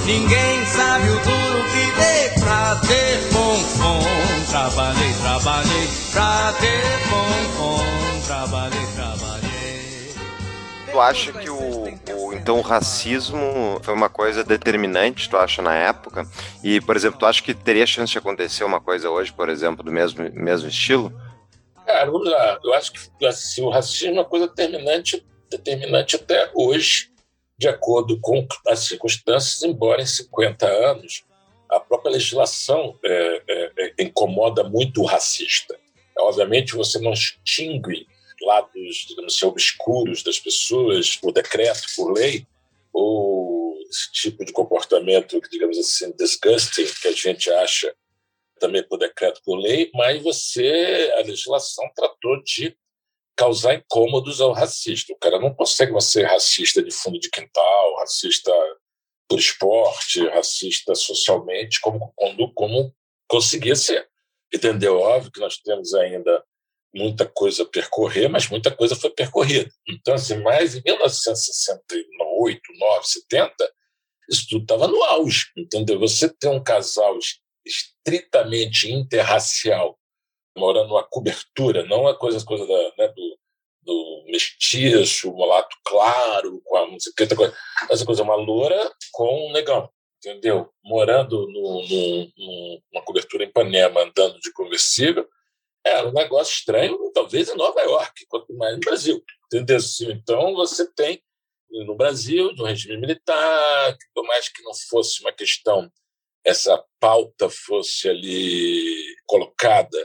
Ninguém sabe o duro que dei pra ter pom-pom Trabalhei, trabalhei pra ter pom-pom Trabalhei, trabalhei Tu acha que o, o, então o racismo foi uma coisa determinante, tu acha, na época? E, por exemplo, tu acha que teria chance de acontecer uma coisa hoje, por exemplo, do mesmo, mesmo estilo? Cara, vamos lá. Eu acho que assim, o racismo é uma coisa determinante, determinante até hoje, de acordo com as circunstâncias, embora em 50 anos a própria legislação é, é, é, incomoda muito o racista. Obviamente, você não extingue lados, digamos assim, obscuros das pessoas por decreto, por lei, ou esse tipo de comportamento, digamos assim, disgusting, que a gente acha também por decreto, por lei, mas você, a legislação tratou de causar incômodos ao racista. O cara não consegue ser racista de fundo de quintal, racista por esporte, racista socialmente, como, como, como conseguia ser. Entendeu? Óbvio que nós temos ainda muita coisa a percorrer, mas muita coisa foi percorrida. Então, assim, mais em 1968, 9, 70, isso tudo estava no auge, entendeu? Você ter um casal estritamente interracial, morando numa cobertura, não a coisa, coisa da, né, do, do mestiço, mulato claro, com a que, coisa. essa coisa, uma loura com um negão, entendeu? Morando no, no, no, numa cobertura em Ipanema, andando de conversível, era um negócio estranho, talvez em Nova York, quanto mais no Brasil, entendeu? Então, você tem no Brasil, de um regime militar, por mais que não fosse uma questão essa pauta fosse ali colocada,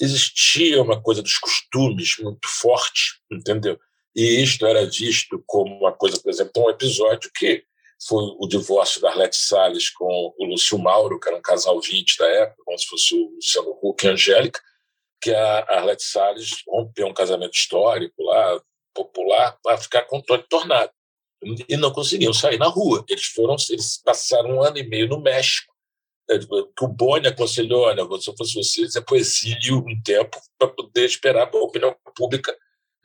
existia uma coisa dos costumes muito forte, entendeu? E isto era visto como uma coisa, por exemplo, um episódio que foi o divórcio da Arlete Salles com o Lúcio Mauro, que era um casal 20 da época, como se fosse o Luciano Huck e a Angélica, que a Arlete Salles rompeu um casamento histórico lá, popular, para ficar com Tony Tornado. E não conseguiam sair na rua. Eles foram, eles passaram um ano e meio no México, é, tipo, que o Boni aconselhou, olha, se eu fosse você, você pro exílio um tempo para poder esperar a opinião pública.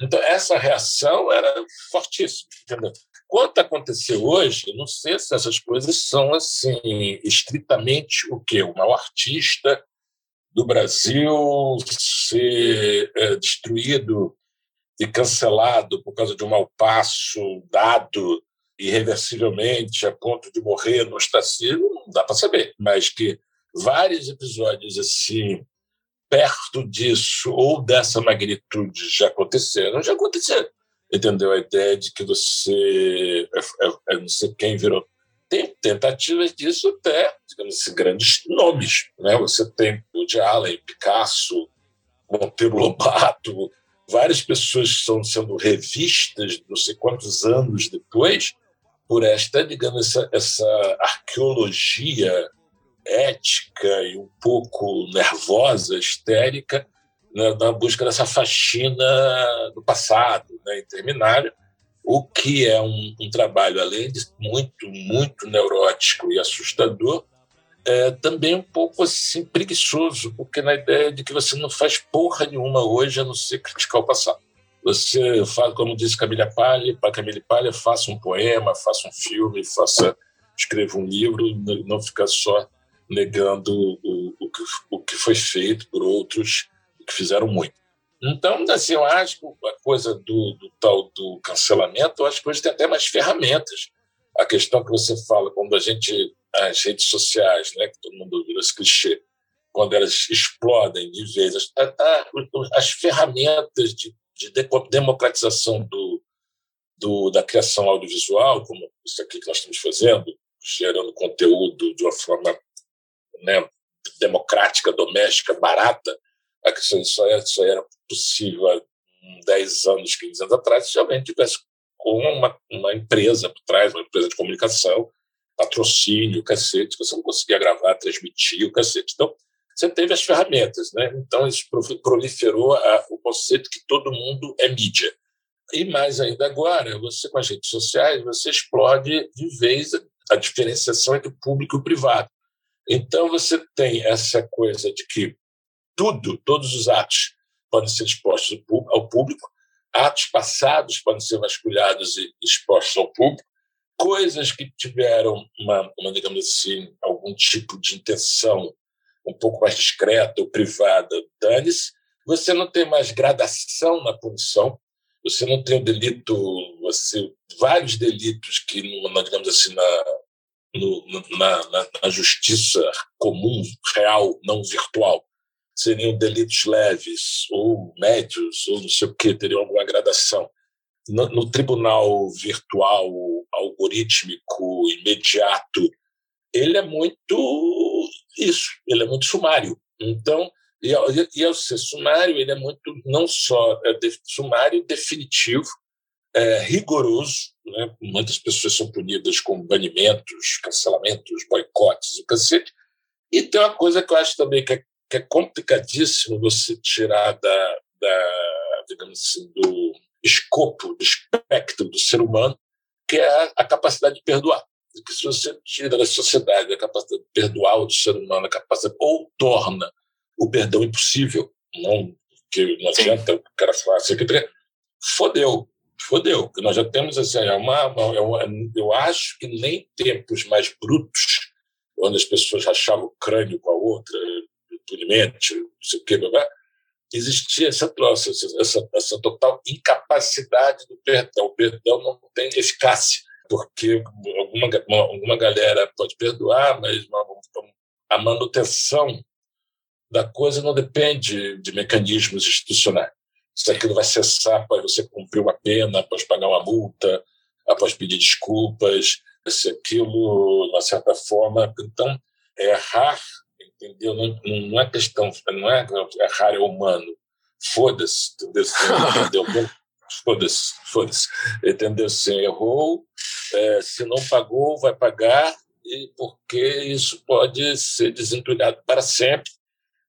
Então, essa reação era fortíssima. Entendeu? Quanto aconteceu hoje, não sei se essas coisas são assim estritamente o quê? O maior artista do Brasil ser é, destruído e cancelado por causa de um mau passo dado irreversivelmente a ponto de morrer no ostracismo, não dá para saber, mas que vários episódios assim perto disso ou dessa magnitude já aconteceram, já aconteceram. Entendeu? A ideia de que você é, é, é não sei quem virou. Tem tentativas disso até, digamos assim, grandes nomes. Né? Você tem o de Allen, Picasso, Monteiro Lobato, várias pessoas estão sendo revistas não sei quantos anos depois por esta, digamos, essa, essa arqueologia ética e um pouco nervosa, histérica, né, na busca dessa faxina do passado, né, interminável, o que é um, um, trabalho, além de muito, muito neurótico e assustador, é também um pouco assim preguiçoso, porque na ideia de que você não faz porra nenhuma hoje a não ser criticar o passado. Você faz, como disse Camila Palha, para Camila Palha, faça um poema, faça um filme, faça, escreva um livro, não ficar só negando o, o, que, o que foi feito por outros que fizeram muito. Então, assim, eu acho que a coisa do, do, tal do cancelamento, eu acho que hoje tem até mais ferramentas. A questão que você fala, quando a gente, as redes sociais, né, que todo mundo virou esse clichê, quando elas explodem de vez, as, as ferramentas de de democratização do, do, da criação audiovisual, como isso aqui que nós estamos fazendo, gerando conteúdo de uma forma né, democrática, doméstica, barata, a questão só era, só era possível há 10 anos, 15 anos atrás, se alguém tivesse com uma, uma empresa por trás, uma empresa de comunicação, patrocínio, cacete, você não conseguia gravar, transmitir o cacete. Então, você teve as ferramentas. Né? Então, isso proliferou a, o conceito que todo mundo é mídia. E mais ainda agora, você com as redes sociais, você explode de vez a diferenciação entre o público e o privado. Então, você tem essa coisa de que tudo, todos os atos podem ser expostos ao público, atos passados podem ser vasculhados e expostos ao público, coisas que tiveram uma, uma, digamos assim, algum tipo de intenção um pouco mais discreta ou privada, dane-se. Você não tem mais gradação na punição, você não tem o delito, você, vários delitos que, digamos assim, na, no, na, na, na, justiça comum, real, não virtual, seriam delitos leves ou médios, ou não sei o que, teriam alguma gradação. No, no tribunal virtual, algorítmico, imediato, ele é muito isso, ele é muito sumário. Então, e, e ao ser sumário, ele é muito, não só é de, sumário, definitivo, é, rigoroso. Né? Muitas pessoas são punidas com banimentos, cancelamentos, boicotes, o cacete. E tem uma coisa que eu acho também que é, que é complicadíssimo você tirar da, da, digamos assim, do escopo, do espectro do ser humano, que é a, a capacidade de perdoar que se você tira da sociedade a capacidade de perdoar o ser humano, a capacidade, ou torna o perdão impossível, não que não adianta o cara falar assim, que fodeu, fodeu, que nós já temos assim, é uma, é uma, eu acho que nem tempos mais brutos, onde as pessoas rachavam o crânio com a outra, impunemente, não sei o que, existia essa essa, essa total incapacidade do perdão. O perdão não tem eficácia porque alguma, alguma galera pode perdoar, mas a manutenção da coisa não depende de mecanismos institucionais. Se aquilo vai cessar após você cumprir uma pena, após pagar uma multa, após pedir desculpas, se aquilo, de uma certa forma. Então, errar, entendeu? Não, não é questão, não é errar é humano. Foda-se, entendeu? Foda-se, foda-se. Entendeu? Se errou, é, se não pagou, vai pagar, e porque isso pode ser desentulhado para sempre.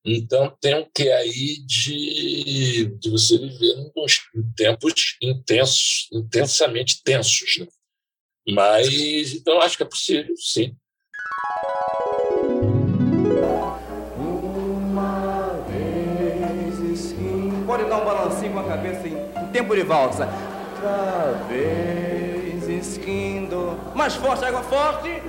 Então, tem um que aí de, de você viver em tempos intensos, intensamente tensos. Né? Mas, então, acho que é possível, sim. Valsa. Outra vez esquindo. Mais forte, água forte.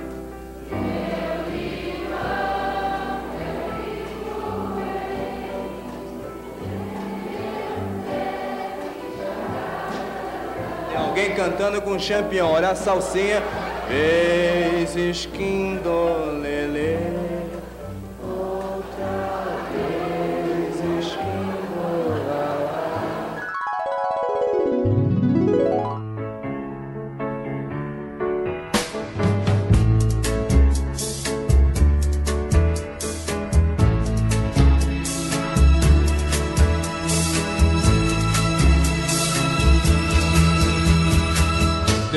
Tem alguém cantando com champion. Olha a salsinha. Vez esquindo, lele.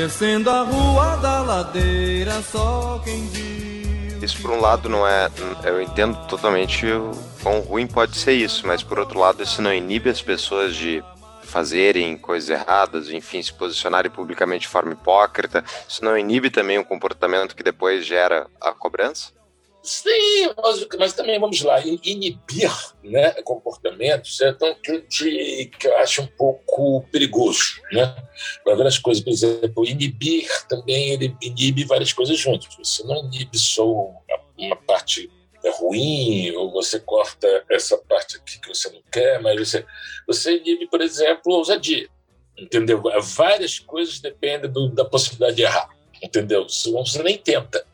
Descendo a rua da ladeira, só quem viu. Isso, por um lado, não é. Eu entendo totalmente o quão ruim pode ser isso, mas por outro lado, isso não inibe as pessoas de fazerem coisas erradas, enfim, se posicionarem publicamente de forma hipócrita. Isso não inibe também o comportamento que depois gera a cobrança? Sim, mas, mas também vamos lá, in- inibir né, comportamentos é tão que, que, eu acho um pouco perigoso. Né? Para várias coisas, por exemplo, inibir também ele inibe várias coisas juntas. Você não inibe só uma, parte é ruim, ou você corta essa parte aqui que você não quer, mas você, você inibe, por exemplo, ousadia. Entendeu? Várias coisas dependem do- da possibilidade de errar. Entendeu? Você nem tenta.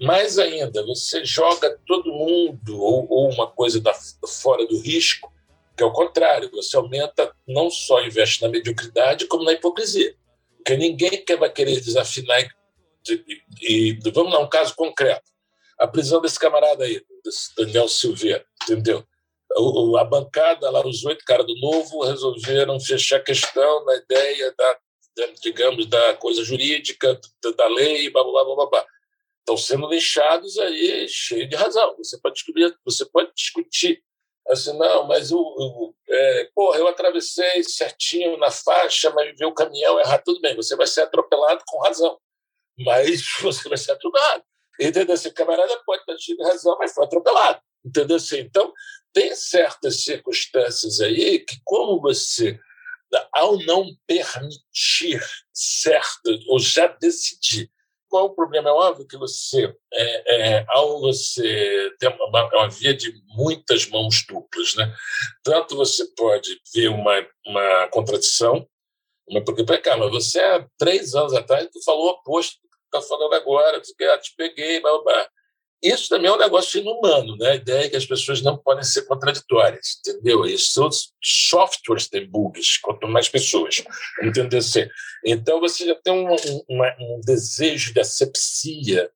Mais ainda, você joga todo mundo ou, ou uma coisa da, fora do risco, que é o contrário, você aumenta, não só investe na mediocridade, como na hipocrisia. Porque ninguém quer, vai querer desafinar. E, e- e- vamos dar um caso concreto. A prisão desse camarada aí, desse Daniel Silveira, entendeu? O- a bancada lá, os oito caras do Novo, resolveram fechar a questão na ideia da, digamos, da coisa jurídica, da, da lei, blá, blá, blá, blá, blá. Estão sendo linchados aí cheio de razão. Você pode descobrir, você pode discutir assim, não, mas o, o é, porra, eu atravessei certinho na faixa, mas vi o caminhão errar, tudo bem, você vai ser atropelado com razão, mas você vai ser atropelado. Entendeu? Esse camarada pode ter tido razão, mas foi atropelado. Entendeu? Assim, então, tem certas circunstâncias aí que, como você, ao não permitir certo, ou já decidir qual o problema? É óbvio que você, é, é, ao você ter uma, uma, via de muitas mãos duplas, né? tanto você pode ver uma, uma contradição, uma, porque, calma, você há três anos atrás tu falou o oposto do que está falando agora, tu, ah, te peguei, blá, blá. Isso também é um negócio inumano, né? A ideia é que as pessoas não podem ser contraditórias, entendeu? Isso os softwares têm bugs, quanto mais pessoas, entendeu? Então você já tem um, um, desejo de asepsia,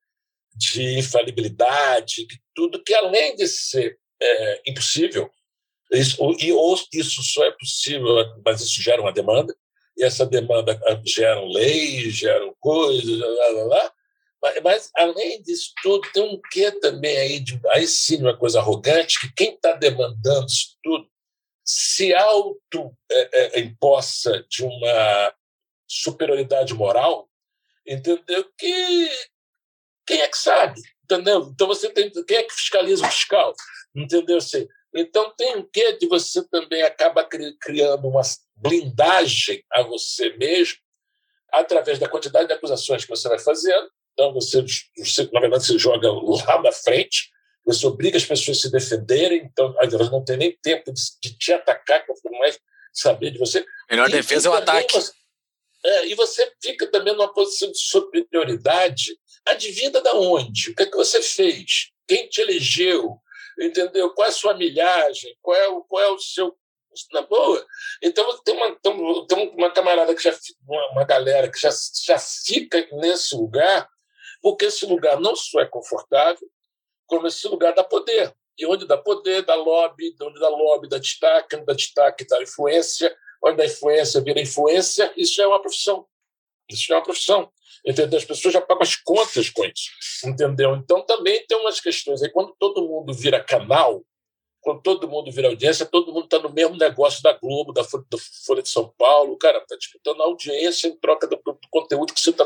de infalibilidade, de tudo que além de ser é, impossível, isso, e ou isso só é possível, mas isso gera uma demanda, e essa demanda gera leis, gera coisas, lá, lá, lá, mas, mas, além disso tudo, tem um quê também aí, de, aí sim, uma coisa arrogante, que quem está demandando isso tudo se auto-impossa é, é, de uma superioridade moral, entendeu? Que quem é que sabe? Entendeu? Então você tem. Quem é que fiscaliza o fiscal? Entendeu? Assim, então tem o quê de você também acaba criando uma blindagem a você mesmo através da quantidade de acusações que você vai fazendo então, você, você, na verdade, você joga lá na frente, você obriga as pessoas a se defenderem, então elas não têm nem tempo de, de te atacar, quanto mais saber de você. Melhor e, defesa é o ataque. Você, é, e você fica também numa posição de superioridade. Advinda da onde? O que é que você fez? Quem te elegeu? Entendeu? Qual é a sua milhagem? Qual é o, qual é o seu na boa. Então tem uma, tem uma camarada que já uma, uma galera que já, já fica nesse lugar porque esse lugar não só é confortável, como esse lugar dá poder. E onde dá poder, dá lobby, onde dá lobby, dá destaque, onde dá destaque, dá influência, onde dá influência, vira influência, isso é uma profissão. Isso é uma profissão. Entendeu? As pessoas já pagam as contas com isso. Entendeu? Então também tem umas questões aí. Quando todo mundo vira canal, quando todo mundo vira audiência, todo mundo está no mesmo negócio da Globo, da Folha de São Paulo, cara, está disputando audiência em troca do, do conteúdo que você está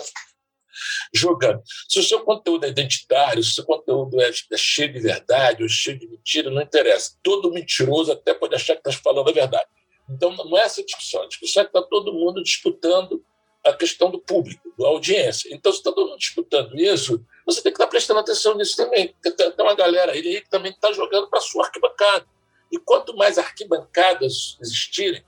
jogando. Se o seu conteúdo é identitário, se o seu conteúdo é, é, cheio de verdade ou cheio de mentira, não interessa. Todo mentiroso até pode achar que está falando a verdade. Então, não é essa discussão. A discussão é que está todo mundo disputando a questão do público, da audiência. Então, se está todo mundo disputando isso, você tem que estar tá prestando atenção nisso também. Porque tem uma galera aí que também está jogando para a sua arquibancada. E quanto mais arquibancadas existirem,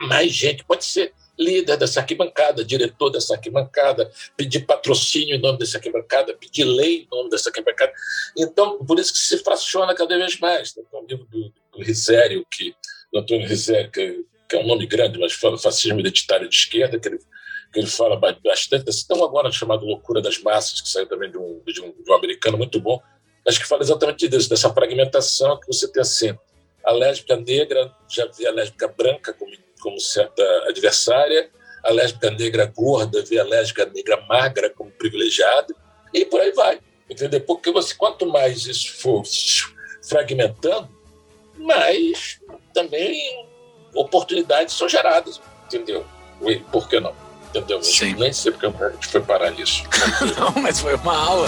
mais gente pode ser líder dessa arquibancada, diretor dessa arquibancada, pedir patrocínio em nome dessa arquibancada, pedir lei em nome dessa arquibancada. Então, por isso que se fraciona cada vez mais. Tem um livro do, do Risério, que, do Antônio Risério, que, que, é um nome grande, mas fala fascismo identitário de esquerda, que ele, que ele fala bastante. Um agora chamado Loucura das Massas, que saiu também de um, de um, de um americano muito bom, mas que fala exatamente disso, dessa fragmentação que você tem assim. A lésbica negra já vê a lésbica branca como como certa adversária, a lésbica negra gorda vê a lésbica negra magra como privilegiada, e por aí vai. Entendeu? Porque você, quanto mais isso for fragmentando, mais também oportunidades são geradas. Entendeu? Por que não? Entendeu? Sim. Nem sei porque a gente foi parar nisso. não, mas foi uma aula.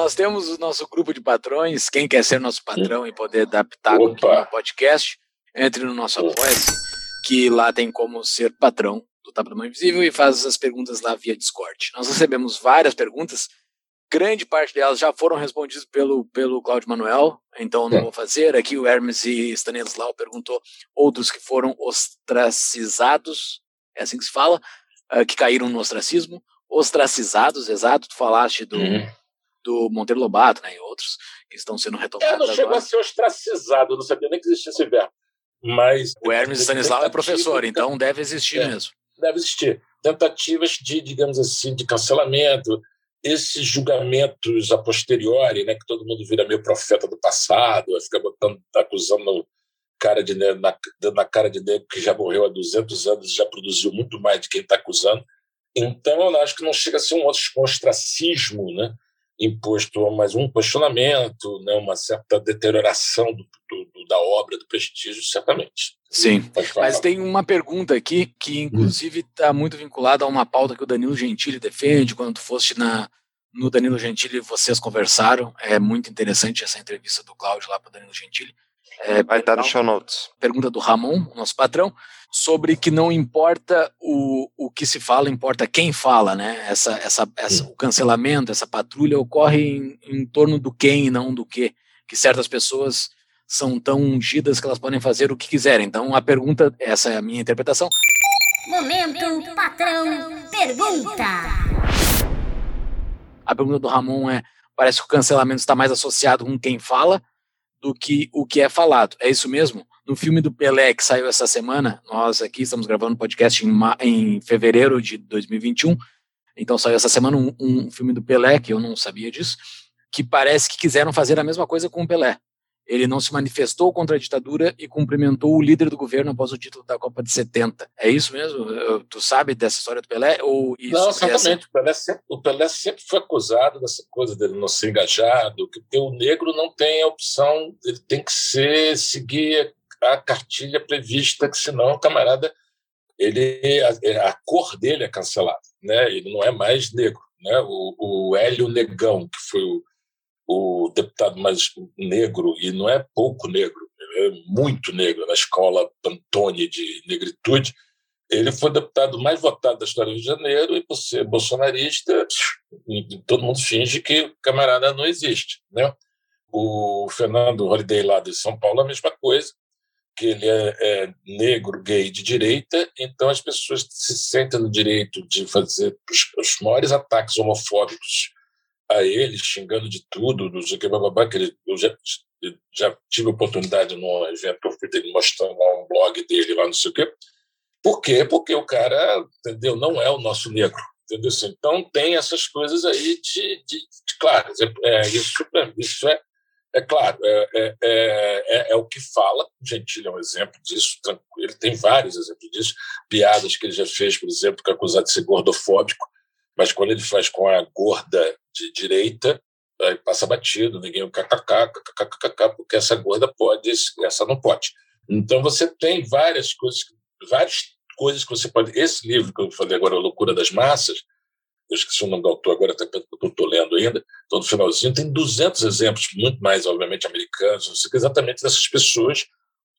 Nós temos o nosso grupo de patrões. Quem quer ser nosso patrão e poder adaptar o podcast, entre no nosso apoia que lá tem como ser patrão do Tapa da Mão Invisível e faz as perguntas lá via Discord. Nós recebemos várias perguntas, grande parte delas já foram respondidas pelo, pelo Cláudio Manuel, então não vou fazer. Aqui o Hermes e Stanislau perguntou outros que foram ostracizados, é assim que se fala, uh, que caíram no ostracismo. Ostracizados, exato, tu falaste do, uhum do Monteiro Lobato, né, e outros que estão sendo retomados. É, não chegou a ser ostracizado, não sabia nem que existia esse verbo. Mas. O Hermes Stanislau é professor, então deve existir é, mesmo. Deve existir. Tentativas de, digamos assim, de cancelamento, esses julgamentos a posteriori, né, que todo mundo vira meio profeta do passado, fica botando, acusando cara de na, na cara de negro que já morreu há 200 anos e já produziu muito mais de quem está acusando. Então, eu acho que não chega a ser um ostracismo né, imposto, mas um questionamento, né, uma certa deterioração do, do, da obra, do prestígio, certamente. Sim, mas tem uma pergunta aqui que, inclusive, está muito vinculada a uma pauta que o Danilo Gentili defende. Quando tu foste na, no Danilo Gentili, vocês conversaram. É muito interessante essa entrevista do Cláudio lá para o Danilo Gentili. É, Vai estar no show notes. Pergunta do Ramon, nosso patrão, sobre que não importa o, o que se fala, importa quem fala, né? Essa, essa, essa, o cancelamento, essa patrulha ocorre em, em torno do quem e não do que. Que certas pessoas são tão ungidas que elas podem fazer o que quiserem. Então a pergunta, essa é a minha interpretação. Momento patrão pergunta. A pergunta do Ramon é: parece que o cancelamento está mais associado com quem fala do que o que é falado. É isso mesmo? No filme do Pelé que saiu essa semana, nós aqui estamos gravando um podcast em, em fevereiro de 2021. Então saiu essa semana um, um, filme do Pelé, que eu não sabia disso, que parece que quiseram fazer a mesma coisa com o Pelé. Ele não se manifestou contra a ditadura e cumprimentou o líder do governo após o título da Copa de 70. É isso mesmo? Tu sabe dessa história do Pelé? Ou isso não, exatamente. O Pelé, sempre, o Pelé sempre foi acusado dessa coisa dele não ser engajado, que o negro não tem a opção, ele tem que ser, seguir a cartilha prevista, que senão o camarada, ele, a, a cor dele é cancelada, né? ele não é mais negro. Né? O, o Hélio Negão, que foi o o deputado mais negro, e não é pouco negro, é muito negro, na escola Pantone de negritude, ele foi o deputado mais votado da história do Rio de Janeiro e por ser bolsonarista, todo mundo finge que o camarada não existe. Né? O Fernando Holiday lá de São Paulo, a mesma coisa, que ele é, é negro, gay de direita, então as pessoas se sentem no direito de fazer os, os maiores ataques homofóbicos a ele, xingando de tudo, não sei o que, bababá, que ele, eu já, já tive oportunidade num evento que eu fui dele mostrando lá um blog dele lá, não sei o quê. Por quê? Porque o cara, entendeu, não é o nosso negro, entendeu? Então tem essas coisas aí de, de, de claro, é, isso, isso é, é claro, é, é, é, é, o que fala, Gentili é um exemplo disso, ele tem vários exemplos disso, piadas que ele já fez, por exemplo, que é acusado de ser gordofóbico, mas quando ele faz com a gorda de direita, aí passa batido, ninguém kkk, kkk, porque essa gorda pode, essa não pode. Então você tem várias coisas, várias coisas que você pode. Esse livro que eu falei agora, A Loucura das Massas, eu esqueci o nome do autor agora, até eu estou lendo ainda, estou no finalzinho, tem 200 exemplos, muito mais, obviamente, americanos, exatamente dessas pessoas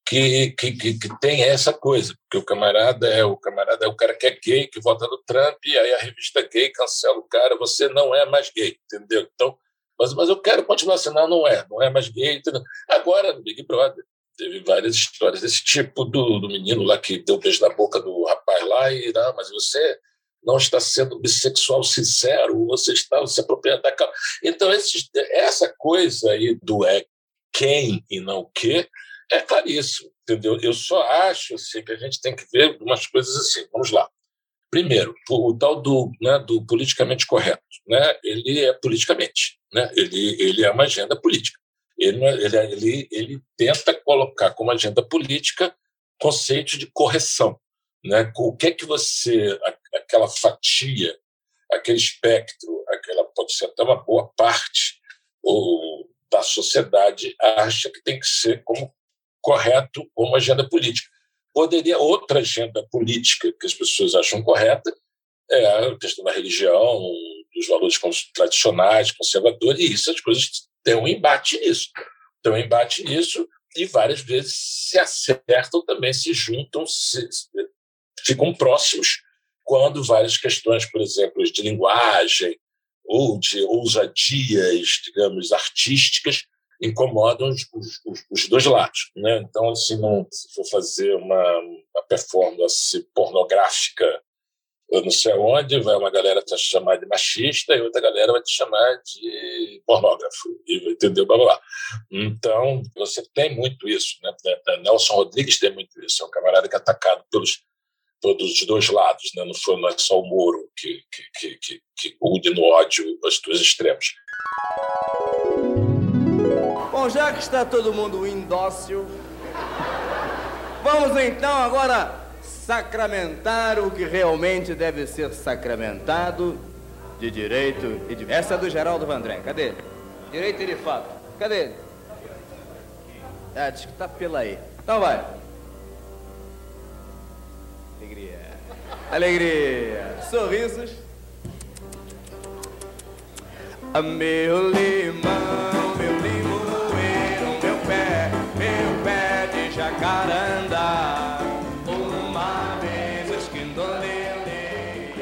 que, que, que, que, tem essa coisa, porque o camarada é o camarada é o cara que é gay, que vota no Trump, e aí a revista gay cancela o cara, você não é mais gay, entendeu? Então, mas, mas eu quero continuar assim, não, não é, não é mais gay. Entendeu? Agora, no Big Brother, teve várias histórias desse tipo, do, do menino lá que deu um beijo na boca do rapaz lá, e não, mas você não está sendo bissexual sincero, você está se apropriando da causa. Então, essa coisa aí do é quem e não o quê, é claríssimo, entendeu? Eu só acho assim, que a gente tem que ver umas coisas assim. Vamos lá. Primeiro, o, o tal do, né, do politicamente correto, né? Ele é politicamente, né? Ele, ele é uma agenda política. Ele, é, ele, é, ele, ele tenta colocar como agenda política conceito de correção, né? O que é que você, aquela fatia, aquele espectro, aquela pode ser até uma boa parte ou da sociedade acha que tem que ser como correto como agenda política. Poderia outra agenda política que as pessoas acham correta é a questão da religião, dos valores tradicionais, conservadores, e isso, as coisas têm um embate nisso. Tem um embate nisso e várias vezes se acertam também, se juntam, se, ficam próximos quando várias questões, por exemplo, de linguagem ou de ousadias, digamos, artísticas, incomodam os, os, os, dois lados. Né? Então, assim, não, se for fazer uma, uma performance pornográfica eu não sei onde, vai uma galera te chamar de machista e outra galera vai te chamar de pornógrafo, entendeu? Blá, blá, blá. Então, você tem muito isso. Né? Nelson Rodrigues tem muito isso. É um camarada que é atacado pelos, todos os dois lados, né? não, foi, não é só o Moro que, que, que, que, que no ódio os dois extremos. Bom, já que está todo mundo indócil, vamos então agora sacramentar o que realmente deve ser sacramentado de direito e de. Essa é do Geraldo Vandré, cadê ele? Direito e de fato, cadê ele? Ah, diz que tá pela aí. Então vai. Alegria. Sorrisos. Ah, Meu limão, meu limoeiro, meu pé, meu pé de jacarandá. Uma vez esquindolele,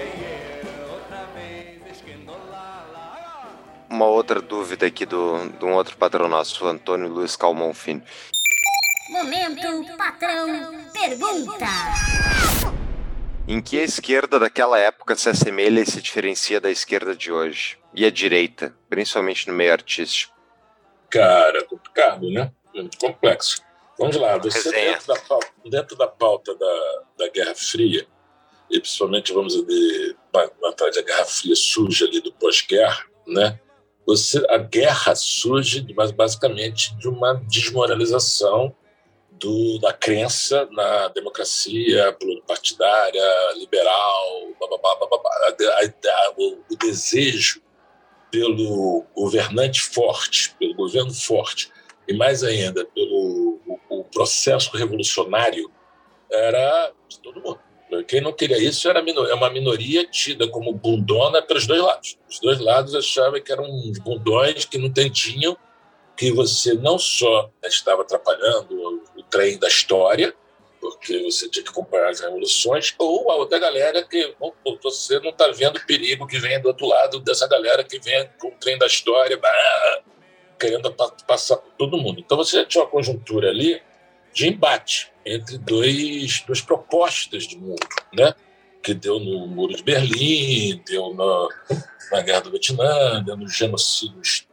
outra vez esquindolala. Uma outra dúvida aqui do, de um outro patrão nosso, Antônio Luiz Calmon Filho. Momento patrão pergunta. Em que a esquerda daquela época se assemelha e se diferencia da esquerda de hoje? E a direita, principalmente no meio artístico? Cara, complicado, né? Muito complexo. Vamos lá, você dentro da pauta, dentro da, pauta da, da Guerra Fria, e principalmente, vamos ali, na- atrás da Guerra Fria surge ali do pós-guerra, né? Você, a guerra surge basicamente de uma desmoralização do, da crença na democracia pluripartidária, liberal, bababá, bababá. A a- o, o desejo pelo governante forte, pelo governo forte, e mais ainda pelo o, o processo revolucionário, era de todo mundo. Quem não queria isso era é uma minoria tida como bundona pelos dois lados. Os dois lados achavam que eram bundões que não entendiam que você não só estava atrapalhando trem da história, porque você tinha que acompanhar as revoluções, ou a outra galera que você não está vendo o perigo que vem do outro lado dessa galera que vem com o trem da história, bah, querendo pa- passar por todo mundo. Então você já tinha uma conjuntura ali de embate entre dois, duas propostas de mundo, né? que deu no Muro de Berlim, deu na, na Guerra do Vietnã, deu nos genocídios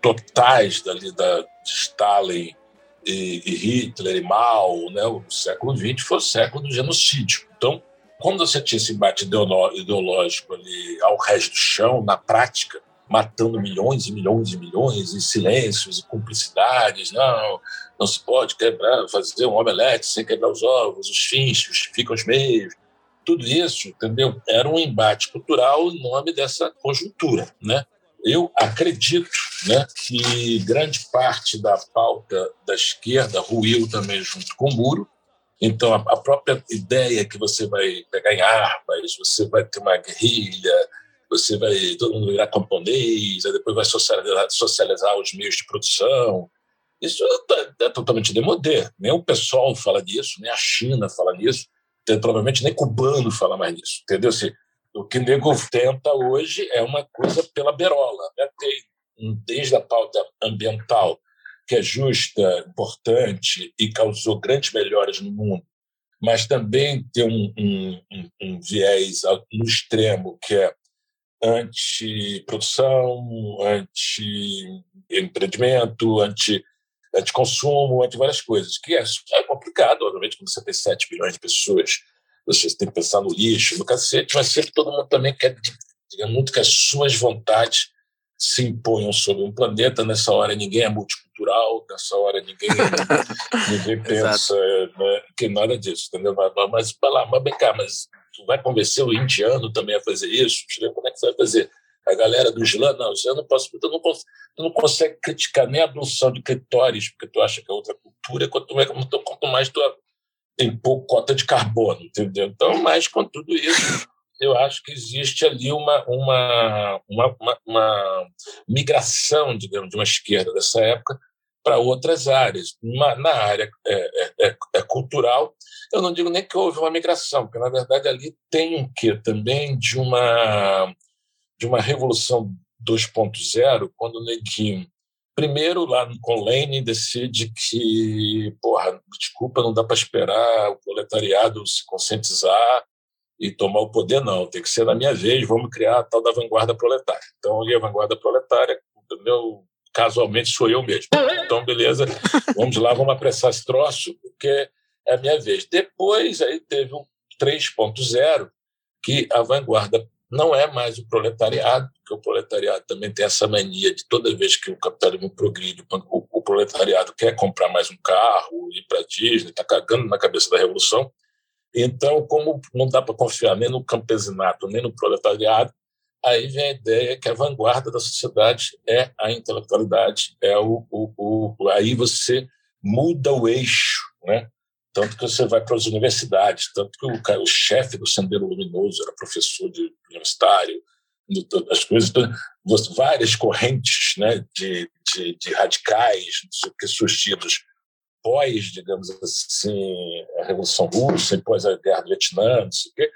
totais dali da de Stalin e, e Hitler e Mao, né? O século XX foi o século do genocídio. Então, quando você tinha esse embate ideológico ali ao resto do chão, na prática, matando milhões e milhões e milhões, em silêncios e cumplicidades, não, não se pode quebrar, fazer um omelete sem quebrar os ovos, os fins justificam os meios, tudo isso, entendeu? Era um embate cultural em nome dessa conjuntura, né? Eu acredito né, que grande parte da pauta da esquerda ruiu também junto com o muro. Então, a, própria ideia que você vai pegar em armas, você vai ter uma guerrilha, você vai todo mundo virar camponês, depois vai socializar, socializar os meios de produção. Isso é, é totalmente demodé. Nem o pessoal fala disso, nem a China fala nisso, provavelmente nem cubano fala mais nisso, entendeu? Se, o que nego tenta hoje é uma coisa pela berola. Né? Tem, desde a pauta ambiental, que é justa, importante e causou grandes melhoras no mundo, mas também tem um, um, um, viés no extremo, que é anti-produção, anti-empreendimento, anti anti-consumo, anti várias coisas, que é, é complicado, obviamente, quando você tem 7 bilhões de pessoas, você tem que pensar no lixo, no cacete, mas sempre todo mundo também quer, digamos, muito que as suas vontades se imponham sobre um planeta. Nessa hora ninguém é multicultural, nessa hora ninguém, ninguém pensa né, que nada disso, entendeu? Mas, vai lá, mas vem cá, mas tu vai convencer o indiano também a fazer isso? Como é que você vai fazer? A galera do Islã, não, eu não posso, eu não tu não consegue criticar nem a adoção de critérios, porque tu acha que é outra cultura, quanto mais, quanto mais tu tem pouco cota de carbono, entendeu? Então, mas com tudo isso, eu acho que existe ali uma, uma, uma, uma, uma migração, digamos, de uma esquerda dessa época para outras áreas. Uma, na área é, é, é, cultural, eu não digo nem que houve uma migração, porque, na verdade, ali tem um quê também de uma, de uma revolução 2.0, quando o Neguinho, primeiro lá com Lenin, decide que, porra, desculpa, não dá para esperar o proletariado se conscientizar e tomar o poder, não. Tem que ser na minha vez, vamos criar a tal da vanguarda proletária. Então, e a vanguarda proletária, entendeu? casualmente sou eu mesmo. Então, beleza, vamos lá, vamos apressar esse troço, porque é a minha vez. Depois, aí teve um, 3.0, que a vanguarda não é mais o proletariado, porque o proletariado também tem essa mania de toda vez que o capitalismo progride, o, o proletariado quer comprar mais um carro, ir para Disney, está cagando na cabeça da revolução. Então, como não dá para confiar nem no campesinato, nem no proletariado, aí vem a ideia que a vanguarda da sociedade é a intelectualidade, é o, o, o aí você muda o eixo, né? Tanto que você vai para as universidades, tanto que o, o chefe do Sendeiro Luminoso era professor de universitário, as coisas, várias correntes né, de, de, de radicais que surgidos pós, digamos assim, a Revolução Russa, pós a Guerra do Vietnã, não sei o quê,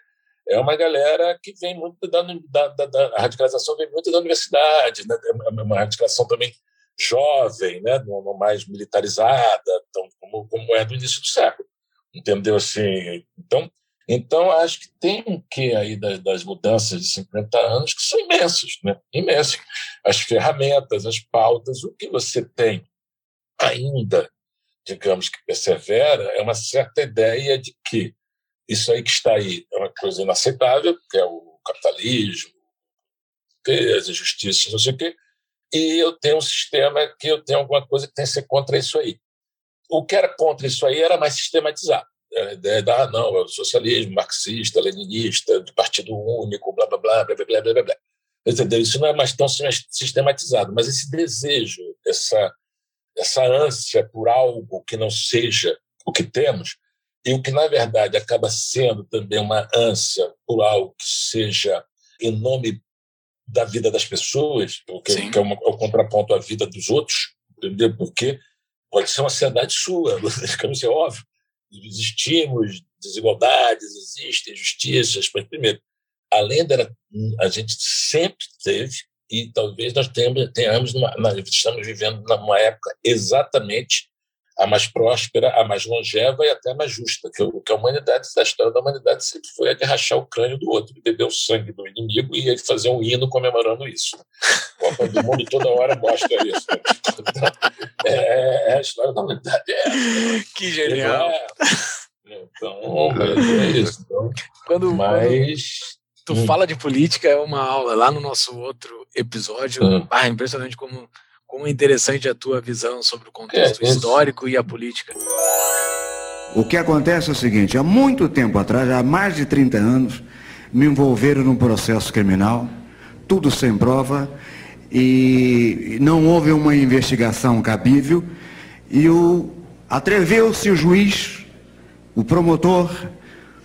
é uma galera que vem muito da, da, da, da a radicalização vem muito da universidade, né? é uma radicalização também jovem, né? não, mais militarizada, tão, como, como é do início do século, entendeu assim? Então, então acho que tem um que aí das, das, mudanças de 50 anos que são imensas, né? Imensas. As ferramentas, as pautas, o que você tem ainda, digamos que persevera, é uma certa ideia de que isso aí que está aí é uma coisa inaceitável, que é o capitalismo, as injustiças, não sei o quê, e eu tenho um sistema que eu tenho alguma coisa que tem que ser contra isso aí. O que era contra isso aí era mais sistematizado. A ideia da, ah, não, é o socialismo marxista, leninista, de partido único, blá, blá, blá, blá, blá, blá, blá, blá. Entendeu? Isso não é mais tão sistematizado, mas esse desejo, essa, essa ânsia por algo que não seja o que temos, e o que, na verdade, acaba sendo também uma ânsia por algo que seja em nome da vida das pessoas, porque, que é, uma, é o contraponto à vida dos outros, entendeu? Porque pode ser uma ansiedade sua, digamos assim, óbvio. Existimos, desigualdades existem, injustiças, mas, primeiro, além dela, a gente sempre teve, e talvez nós tenhamos, tenhamos numa, nós estamos vivendo numa época exatamente a mais próspera, a mais longeva e até a mais justa, que, que a humanidade, a história da humanidade sempre foi a de rachar o crânio do outro, de beber o sangue do inimigo e fazer um hino comemorando isso. A Copa do Mundo toda hora mostra isso. Então, é, é, a história da humanidade. É, que genial! É, então, é isso. Então, quando, mas... tu hum. fala de política, é uma aula. Lá no nosso outro episódio, hum. ah, é impressionante como como é interessante a tua visão sobre o contexto é, histórico e a política. O que acontece é o seguinte, há muito tempo atrás, há mais de 30 anos, me envolveram num processo criminal, tudo sem prova, e não houve uma investigação cabível, e o atreveu-se o juiz, o promotor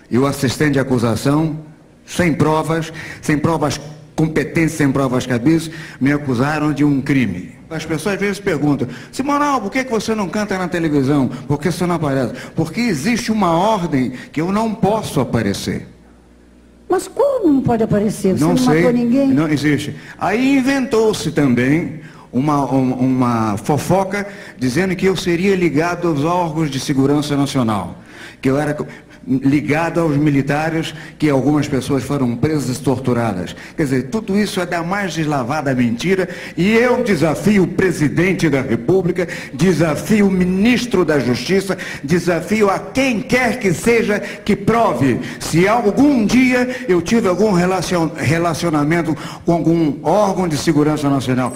e o assistente de acusação, sem provas, sem provas competentes, sem provas cabíveis, me acusaram de um crime. As pessoas às vezes perguntam, Simonal, por que você não canta na televisão? Por que você não aparece? Porque existe uma ordem que eu não posso aparecer. Mas como não pode aparecer? Você não, não sei, matou ninguém? Não existe. Aí inventou-se também uma, uma, uma fofoca dizendo que eu seria ligado aos órgãos de segurança nacional. Que eu era ligado aos militares, que algumas pessoas foram presas e torturadas. Quer dizer, tudo isso é da mais deslavada mentira, e eu desafio o presidente da República, desafio o ministro da Justiça, desafio a quem quer que seja que prove se algum dia eu tive algum relacionamento com algum órgão de segurança nacional.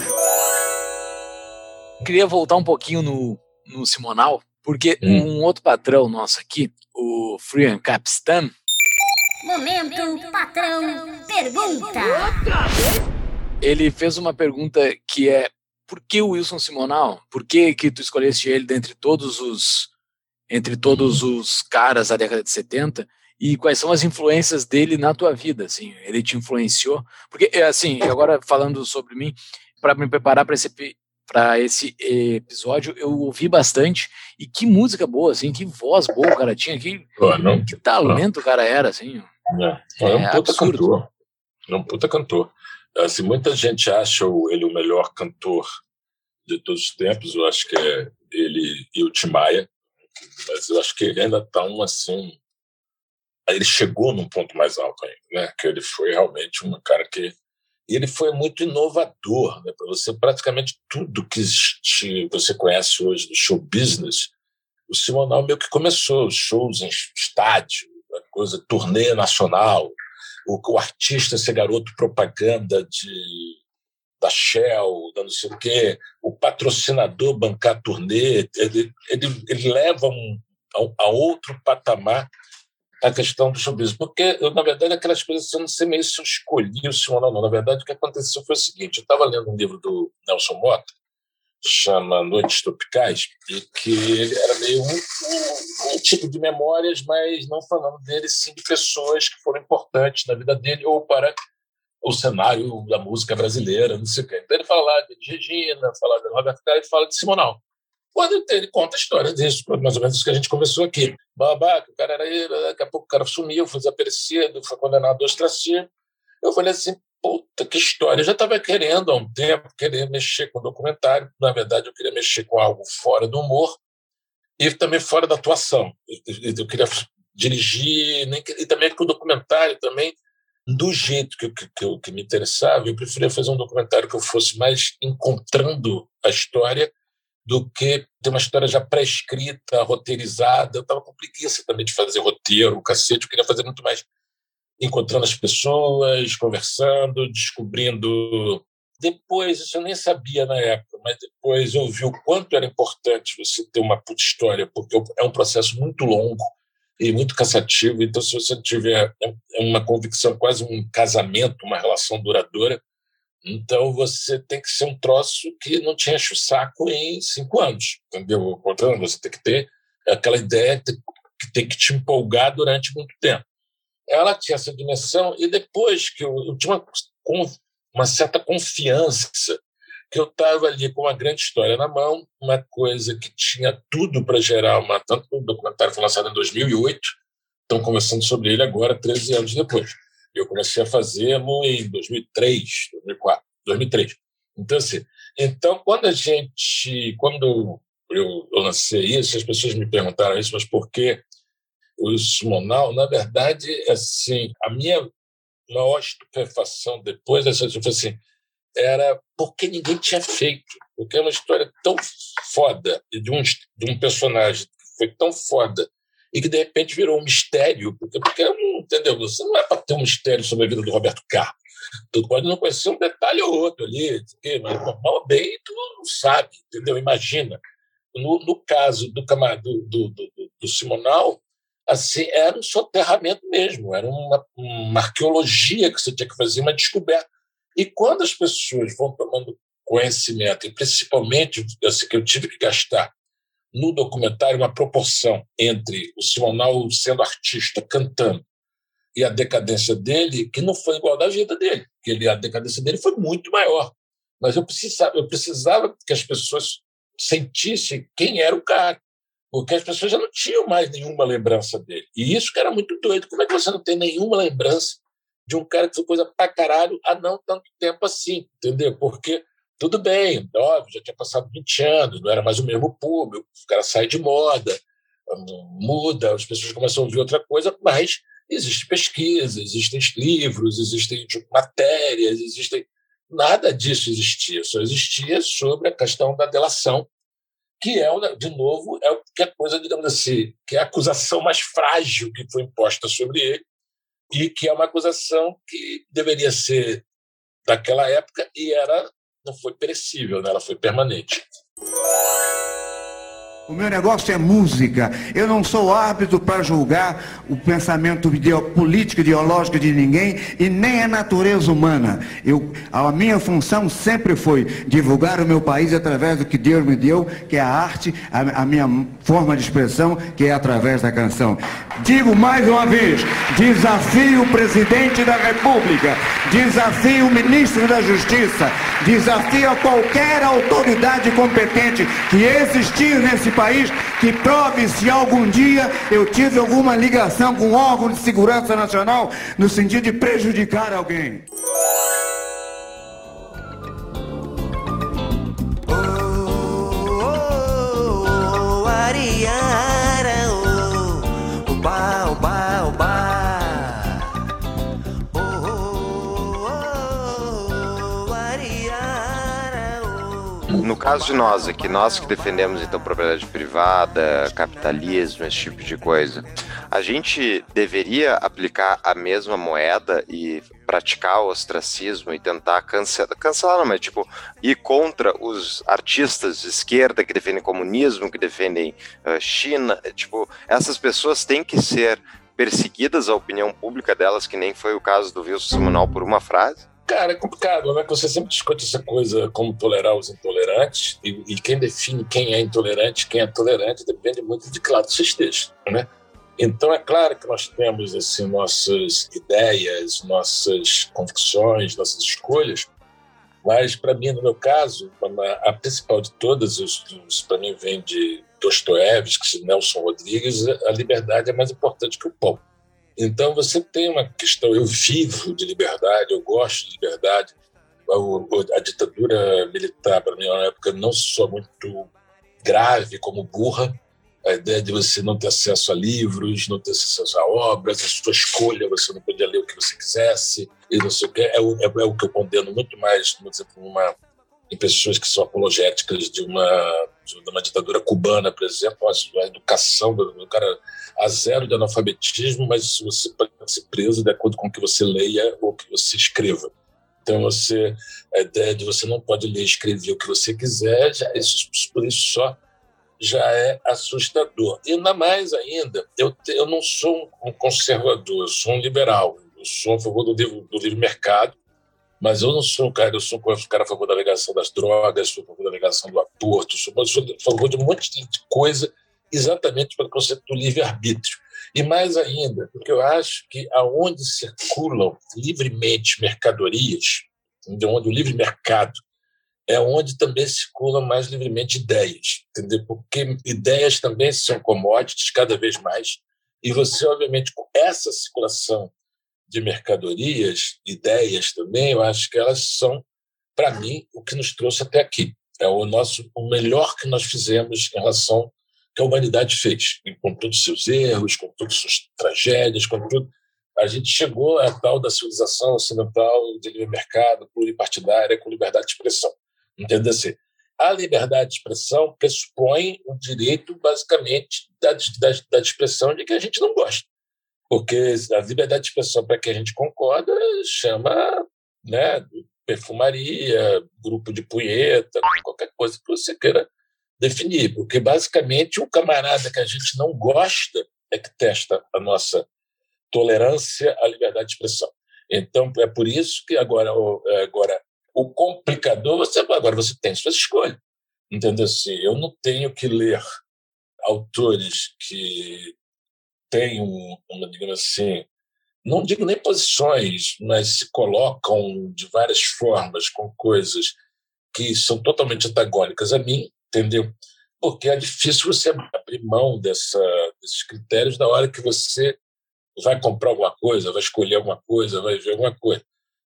Queria voltar um pouquinho no, no Simonal, porque hum. um outro patrão nosso aqui, o Frian Capistan. Momento patrão pergunta. Ele fez uma pergunta que é por que o Wilson Simonal? Por que que tu escolheste ele dentre todos os entre todos os caras da década de 70? E quais são as influências dele na tua vida, assim? Ele te influenciou? Porque assim, agora falando sobre mim, para me preparar para esse para esse episódio, eu ouvi bastante. E que música boa, assim, que voz boa o cara tinha, que, Pô, não, que talento não. o cara era, assim. É, é um puta absurdo. cantor. É um puta cantor. Assim, muita gente acha ele o melhor cantor de todos os tempos, eu acho que é ele e o Tim Maia, mas eu acho que ele ainda está um assim. Ele chegou num ponto mais alto ainda, né? Que ele foi realmente um cara que ele foi muito inovador, né? Você praticamente tudo que você conhece hoje do show business, o Simonal meio que começou, shows em estádio, coisa, turnê nacional, o, o artista ser garoto propaganda de da Shell, da não sei o quê, o patrocinador bancar turnê, ele, ele, ele leva um, a, a outro patamar a questão do showbiz. Porque, eu, na verdade, aquelas coisas, eu não sei meio se eu escolhi o Simão ou não. Na verdade, o que aconteceu foi o seguinte: eu estava lendo um livro do Nelson Mota, chama Noites Tropicais, e que ele era meio um, um, um, tipo de memórias, mas não falando dele, sim de pessoas que foram importantes na vida dele ou para o cenário da música brasileira, não sei o quê. Então ele fala lá de Regina, fala de Roberto Carlos fala de Simonal. Quando ele conta a história disso, mais ou menos isso que a gente conversou aqui. Babaca, o cara era ele, daqui a pouco o cara sumiu, foi desaparecido, foi condenado ao ostracismo. Eu falei assim, puta, que história. Eu já estava querendo há um tempo, querer mexer com documentário. Na verdade, eu queria mexer com algo fora do humor e também fora da atuação. Eu queria dirigir, e também com o documentário também, do jeito que, que, que, que me interessava, eu preferia fazer um documentário que eu fosse mais encontrando a história do que ter uma história já pré-escrita, roteirizada. Eu estava com preguiça também de fazer roteiro, cacete. Eu queria fazer muito mais encontrando as pessoas, conversando, descobrindo. Depois, isso eu nem sabia na época, mas depois eu vi o quanto era importante você ter uma puta história, porque é um processo muito longo e muito cansativo. Então, se você tiver uma convicção, quase um casamento, uma relação duradoura, então você tem que ser um troço que não te enche o saco em cinco anos, entendeu? Portanto, você tem que ter aquela ideia que tem que te empolgar durante muito tempo. Ela tinha essa dimensão e depois que eu, eu tinha uma, uma certa confiança que eu estava ali com uma grande história na mão, uma coisa que tinha tudo para gerar uma. Tanto o documentário foi lançado em 2008, estão conversando sobre ele agora, 13 anos depois. Eu comecei a fazê-lo em 2003, 2004, 2003. Então, assim, então, quando a gente, quando eu, lancei isso, as pessoas me perguntaram isso, mas por que o Simonal? Na verdade, assim, a minha maior estupefação depois dessa, tipo assim, era porque ninguém tinha feito. Porque é uma história tão foda de um, de um personagem que foi tão foda e que de repente virou um mistério, porque, porque entendeu? Você não é para ter um mistério sobre a vida do Roberto Carlos. Tu pode não conhecer um detalhe ou outro ali, mas mal bem tu não sabe, entendeu? Imagina. No, no caso do, do, do, do, do Simonal, assim, era um soterramento mesmo, era uma, uma arqueologia que você tinha que fazer, uma descoberta. E quando as pessoas vão tomando conhecimento, e principalmente assim, que eu tive que gastar no documentário uma proporção entre o Simonal sendo artista, cantando, e a decadência dele, que não foi igual da vida dele, que ele, a decadência dele foi muito maior. Mas eu precisava, eu precisava que as pessoas sentissem quem era o cara, porque as pessoas já não tinham mais nenhuma lembrança dele. E isso que era muito doido. Como é que você não tem nenhuma lembrança de um cara que fez coisa pra caralho há não tanto tempo assim, entendeu? Porque tudo bem, óbvio, já tinha passado 20 anos, não era mais o mesmo público, o cara sai de moda, muda, as pessoas começam a ouvir outra coisa, mas existe pesquisa, existem livros, existem matérias, existem. Nada disso existia, só existia sobre a questão da delação, que é, de novo, é que a coisa, digamos assim, que é a acusação mais frágil que foi imposta sobre ele, e que é uma acusação que deveria ser daquela época e era não foi perecível, né? ela foi permanente. O meu negócio é música. Eu não sou árbitro para julgar o pensamento político, ideológico de ninguém e nem a natureza humana. Eu, a minha função sempre foi divulgar o meu país através do que Deus me deu, que é a arte, a, a minha forma de expressão, que é através da canção. Digo mais uma vez: desafio o presidente da República, desafio o ministro da Justiça, desafio a qualquer autoridade competente que existir nesse país que prove se algum dia eu tive alguma ligação com órgão de segurança nacional no sentido de prejudicar alguém. Caso de nós aqui, nós que defendemos então propriedade privada, capitalismo, esse tipo de coisa, a gente deveria aplicar a mesma moeda e praticar o ostracismo e tentar cancelar, cancelar não, mas tipo, ir contra os artistas de esquerda que defendem comunismo, que defendem uh, China, tipo, essas pessoas têm que ser perseguidas a opinião pública delas, que nem foi o caso do Wilson Simonal por uma frase? Cara, é complicado, né? Você sempre discute essa coisa como tolerar os intolerantes e, e quem define quem é intolerante, quem é tolerante, depende muito de que lado você esteja, né? Então é claro que nós temos assim nossas ideias, nossas convicções, nossas escolhas, mas para mim, no meu caso, a principal de todas, para mim vem de Dostoiévski, Nelson Rodrigues, a liberdade é mais importante que o pão. Então você tem uma questão, eu vivo de liberdade, eu gosto de liberdade. A, a ditadura militar, para mim, é uma época não só muito grave como burra, a ideia de você não ter acesso a livros, não ter acesso a obras, a sua escolha, você não podia ler o que você quisesse, e não sei o que, é o, é, é o que eu condeno muito mais, por exemplo, uma, em pessoas que são apologéticas de uma, de uma ditadura cubana, por exemplo, a educação do cara a zero de analfabetismo, mas você pode ser preso de acordo com o que você leia ou o que você escreva. Então, você, a ideia de você não pode ler e escrever o que você quiser, já, isso, por isso só já é assustador. E ainda mais ainda, eu, eu não sou um conservador, eu sou um liberal. Eu sou a favor do livre, do livre mercado, mas eu não sou cara, eu sou cara a favor da negação das drogas, sou a favor da negação do aborto, sou, sou a favor de um monte de coisa exatamente pelo conceito do livre-arbítrio. E mais ainda, porque eu acho que aonde circulam livremente mercadorias, onde o livre mercado é onde também circulam mais livremente ideias, entendeu? Porque ideias também são commodities cada vez mais, e você, obviamente, com essa circulação de mercadorias, ideias também, eu acho que elas são, para mim, o que nos trouxe até aqui. É o nosso o melhor que nós fizemos em relação que a humanidade fez, com todos os seus erros, com todas as suas tragédias, com tudo. A gente chegou à tal da civilização ocidental de livre mercado, pluripartidária, com liberdade de expressão. Entendeu? Assim, a liberdade de expressão pressupõe o direito, basicamente, da, da, da expressão de que a gente não gosta. Porque a liberdade de expressão, para que a gente concorda, chama né, perfumaria, grupo de punheta, qualquer coisa que você queira definir. Porque, basicamente, um camarada que a gente não gosta é que testa a nossa tolerância à liberdade de expressão. Então, é por isso que agora, agora o complicador, você agora você tem suas escolhas. Entendeu? Assim, eu não tenho que ler autores que têm, uma, digamos assim, não digo nem posições, mas se colocam de várias formas com coisas que são totalmente antagônicas a mim, entendeu? Porque é difícil você abrir mão dessa, desses critérios na hora que você vai comprar alguma coisa, vai escolher alguma coisa, vai ver alguma coisa.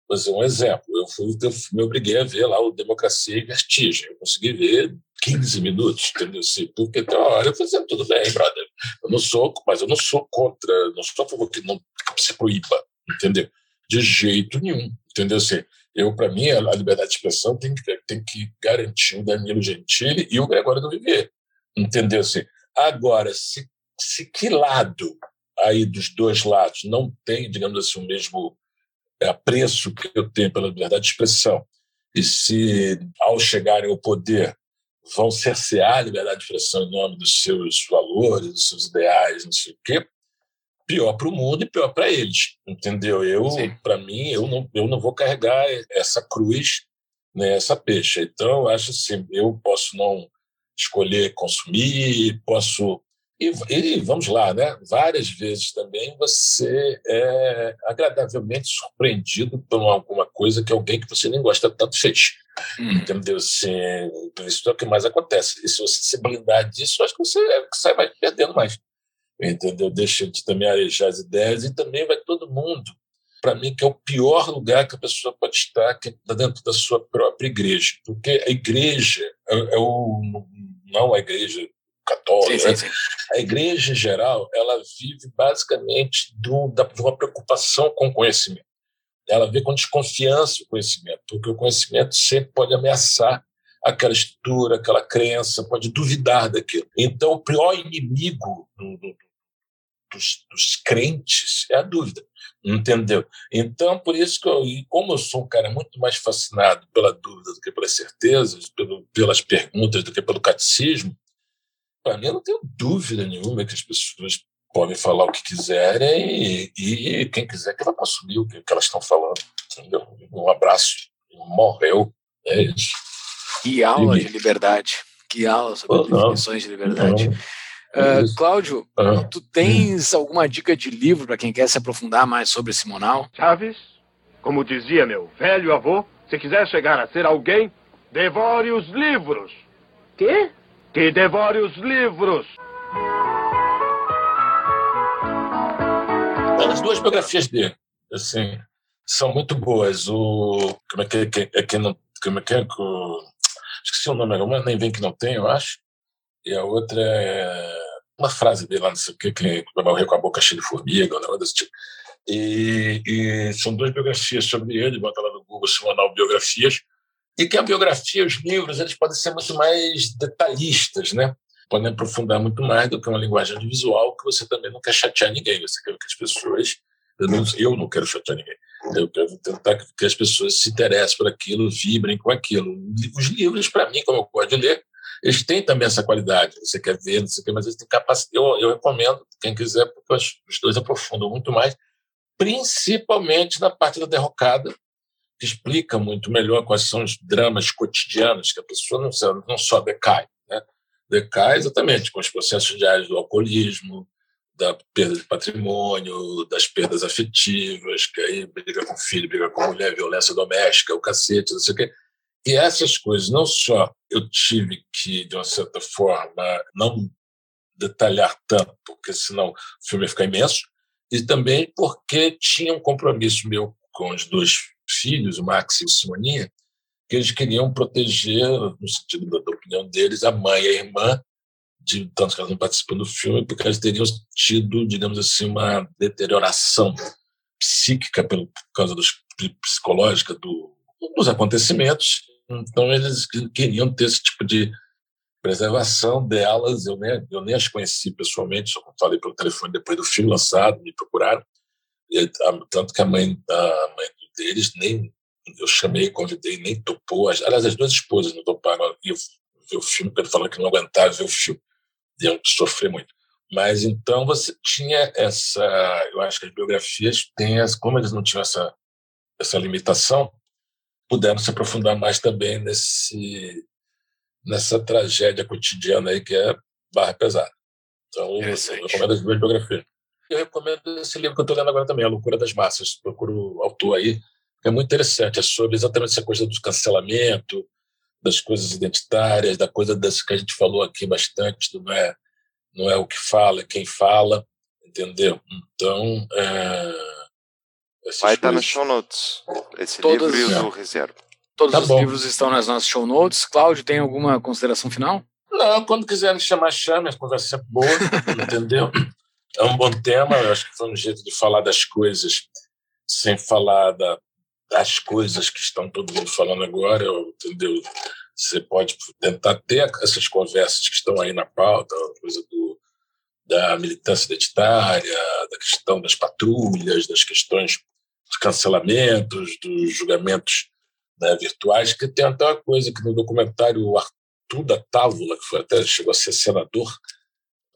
Vou dizer um exemplo. Eu, fui, eu me obriguei a ver lá o Democracia e Vertigem. Eu consegui ver 15 minutos, entendeu? Assim, porque tem uma hora eu falei tudo bem, brother. Eu não sou, mas eu não sou contra, não sou a favor que não que se proíba, entendeu? De jeito nenhum, entendeu? Assim, eu, para mim, a liberdade de expressão tem que, tem que garantir o Danilo Gentili e o Gregório do Viver, entendeu? Assim, agora, se, se que lado aí dos dois lados não tem, digamos assim, o mesmo apreço que eu tenho pela liberdade de expressão, e se, ao chegarem ao poder, vão cercear a liberdade de expressão em nome dos seus valores, dos seus ideais, não sei o quê, pior para o mundo e pior para eles, entendeu? Eu, para mim, eu não, eu não vou carregar essa cruz, né, essa peixe. Então, eu acho assim, eu posso não escolher consumir, posso e, e, vamos lá, né? Várias vezes também você é agradavelmente surpreendido por alguma coisa que alguém que você nem gosta tanto fez. Hum. Entendeu? Assim, isso é o que mais acontece. E se você se blindar disso, acho que você sai mais perdendo mais. Entendeu? Deixa de também arejar as ideias e também vai todo mundo. Para mim, que é o pior lugar que a pessoa pode estar, que é dentro da sua própria igreja. Porque a igreja é, é o, não a igreja católica. Sim, sim, sim. A igreja em geral, ela vive basicamente do, da, de uma preocupação com o conhecimento. Ela vê com desconfiança o conhecimento, porque o conhecimento sempre pode ameaçar aquela estrutura, aquela crença, pode duvidar daquilo. Então, o pior inimigo do, do, dos, dos crentes é a dúvida, entendeu? Então, por isso que eu, como eu sou um cara muito mais fascinado pela dúvida do que pelas certezas, pelo, pelas perguntas do que pelo catecismo, para mim eu não tenho dúvida nenhuma que as pessoas podem falar o que quiserem e, e quem quiser que vai consumir o que, elas estão falando, entendeu? Um abraço, morreu, é isso. Que aula E- de liberdade. Que aula sobre Oh, definições de liberdade. Não. Isso. Cláudio, Ah. tu tens alguma dica de livro para quem quer se aprofundar mais sobre Simonal? Chaves, como dizia meu velho avô, se quiser chegar a ser alguém, devore os livros. Quê? Que devore os livros. As duas biografias dele, assim, são muito boas. O como é que é é que não como é que é o- esqueci o nome, uma nem vem que não tem, eu acho. E a outra é uma frase dele lá, não sei o que, que vai morrer com a boca cheia de formiga, um negócio desse tipo. E, e são duas biografias sobre ele, bota lá no Google Simonal Biografias. E que a biografia, os livros, eles podem ser muito mais detalhistas, né? Podem aprofundar muito mais do que uma linguagem visual que você também não quer chatear ninguém. Você quer que as pessoas. Eu não, eu não quero chatear ninguém. Eu quero tentar que- as pessoas se interessem por aquilo, vibrem com aquilo. Os livros, para mim, como eu gosto de ler, eles têm também essa qualidade. Você quer ver, não sei o quê, mas eles têm capacidade. Eu, eu recomendo, quem quiser, porque os dois aprofundam muito mais, principalmente na parte da derrocada, explica muito melhor quais são os dramas cotidianos, que a pessoa não, não só decai. Né? Decai exatamente com os processos diários do alcoolismo, da perda de patrimônio, das perdas afetivas, que aí briga com filho, briga com mulher, violência doméstica, o cacete, não sei o quê. E essas coisas, não só eu tive que, de uma certa forma, não detalhar tanto, porque senão o filme ia ficar imenso, e também porque tinha um compromisso meu com os dois filhos, o Max e o Simoninha, que eles queriam proteger, no sentido da, opinião deles, a mãe e a irmã, de tanto que elas não participam do filme, porque elas teriam tido, digamos assim, uma deterioração psíquica pelo, por causa dos psicológica do, dos acontecimentos. Então eles queriam ter esse tipo de preservação delas. Eu nem, eu nem as conheci pessoalmente, só falei pelo telefone depois do filme lançado, me procuraram. E, tanto que a mãe, a mãe deles nem eu chamei, convidei, nem topou. As- Aliás, as duas esposas não toparam ir ver o filme, porque ele falou que não aguentava ver o filme. Iam sofrer muito. Mas então você tinha essa. Eu acho que as biografias têm, as, como eles não tinham essa, essa limitação, puderam se aprofundar mais também nesse, nessa tragédia cotidiana aí que é Barra Pesada. Então, eu recomendo as duas biografias. Eu recomendo esse livro que eu estou lendo agora também, A Loucura das Massas. Procuro o autor aí, é muito interessante. É sobre exatamente essa coisa do cancelamento, das coisas identitárias, da coisa dessa que a gente falou aqui bastante, do não é, não é o que fala, é quem fala, entendeu? Então, é, Vai estar coisas- nas show notes. Esse Todas- livro e o É. do reserva. Todos Tá os bom. livros estão nas nossas show notes. Cláudio, tem alguma consideração final? Não, quando quiserem chamar, chame, a conversa é sempre boa, entendeu? É um bom tema, eu acho que foi um jeito de falar das coisas sem falar da- das coisas que estão todo mundo falando agora, entendeu? Você pode tentar ter essas conversas que estão aí na pauta, coisa do, da militância identitária, da questão das patrulhas, das questões dos cancelamentos, dos julgamentos né, virtuais, que tem até uma coisa que no documentário o Arthur da Távola, que foi até chegou a ser senador,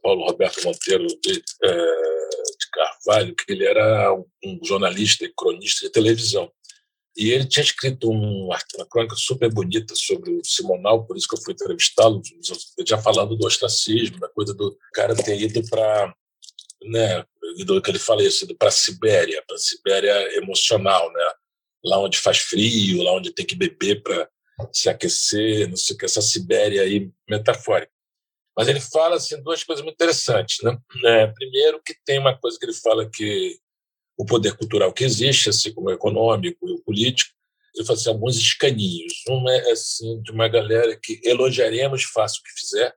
Paulo Roberto Monteiro de, eh, de Carvalho, que ele era um, jornalista e cronista de televisão. E ele tinha escrito um, uma crônica super bonita sobre o Simonal, por isso que eu fui entrevistá-lo, já falando do ostracismo, da coisa do cara ter ido para né, do que ele fala isso, para a Sibéria, para a Sibéria emocional, né? Lá onde faz frio, lá onde tem que beber para se aquecer, não sei o que, essa Sibéria aí metafórica. Mas ele fala assim duas coisas muito interessantes, né? É, primeiro que tem uma coisa que ele fala que o poder cultural que existe, assim como o econômico e o político, ele fala assim, alguns escaninhos. Um é assim de uma galera que elogiaremos faça o que fizer,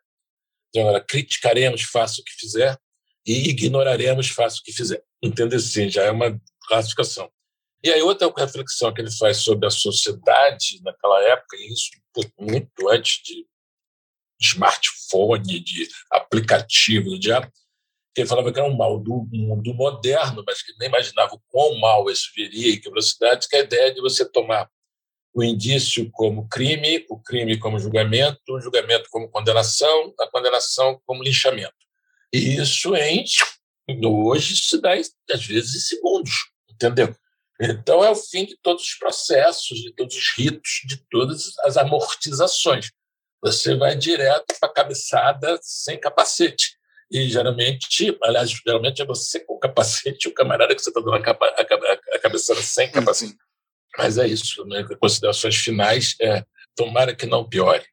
de uma criticaremos faça o que fizer e ignoraremos faça o que fizer. Entende assim, já é uma classificação. E aí outra reflexão que ele faz sobre a sociedade naquela época, e isso muito antes de smartphone, de aplicativo que ele falava que era um mal do mundo moderno, mas que nem imaginava o quão mal isso viria e que velocidade, que a ideia de você tomar o indício como crime, o crime como julgamento, o julgamento como condenação, a condenação como linchamento. E isso em hoje se dá às vezes em segundos, entendeu? Então é o fim de todos os processos, de todos os ritos, de todas as amortizações. Você vai direto para a cabeçada sem capacete. E geralmente, aliás, geralmente é você com capacete e o camarada que você está dando a, capa, a, a cabeçada sem capacete. Mas é isso, né? Considerações finais é tomara que não piore.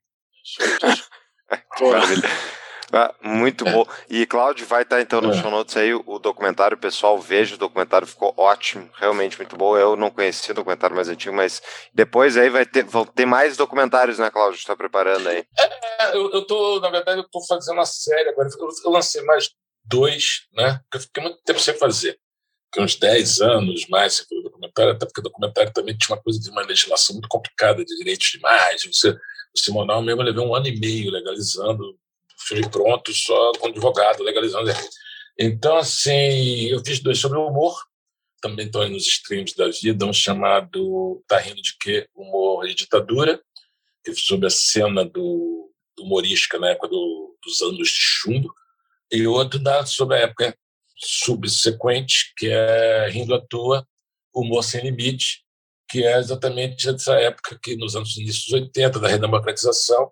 Ah, muito bom. E Cláudio vai estar então no é. show notes aí o documentário, pessoal, veja o documentário, ficou ótimo, realmente muito bom. Eu não conhecia o documentário mais antigo, mas depois aí vai ter, vão ter mais documentários, né, Cláudio? Está preparando aí? É, eu, eu tô, na verdade, eu tô fazendo uma série agora. Eu, eu lancei mais dois, né? Porque eu fiquei muito tempo sem fazer. Fiquei uns 10 anos mais sem fazer documentário, até porque o documentário também tinha uma coisa de uma legislação muito complicada de direitos de imagem. Você, o Simonal mesmo levou um ano e meio legalizando filme pronto, só com advogado, legalizando. Então, assim, eu fiz dois sobre o humor, também estão aí nos streams da vida, um chamado Tá Rindo de Quê? Humor e Ditadura, que é sobre a cena do, do humorística na época do, dos anos de chumbo, e outro da, sobre a época subsequente, que é Rindo à Toa, Humor Sem Limite, que é exatamente essa época que, nos anos inícios 80, da redemocratização,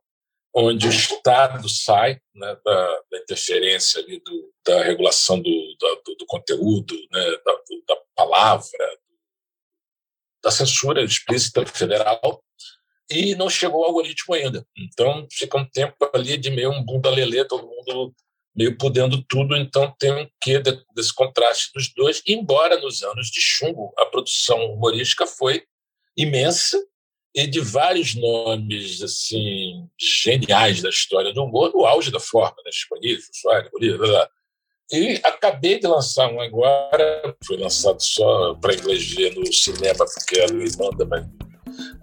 onde o Estado sai né, da, da, interferência ali do, da regulação do, do, do conteúdo, né, da, da, palavra, da censura explícita federal, e não chegou ao algoritmo ainda. Então fica um tempo ali de meio um bunda lelê, todo mundo meio podendo tudo, então tem um quê desse contraste dos dois, embora nos anos de chumbo a produção humorística foi imensa, e de vários nomes assim geniais da história do humor, no auge da forma, né? Chico Soares, Bolívar, e acabei de lançar um agora, foi lançado só para inglês ver no cinema, porque a lei manda, mas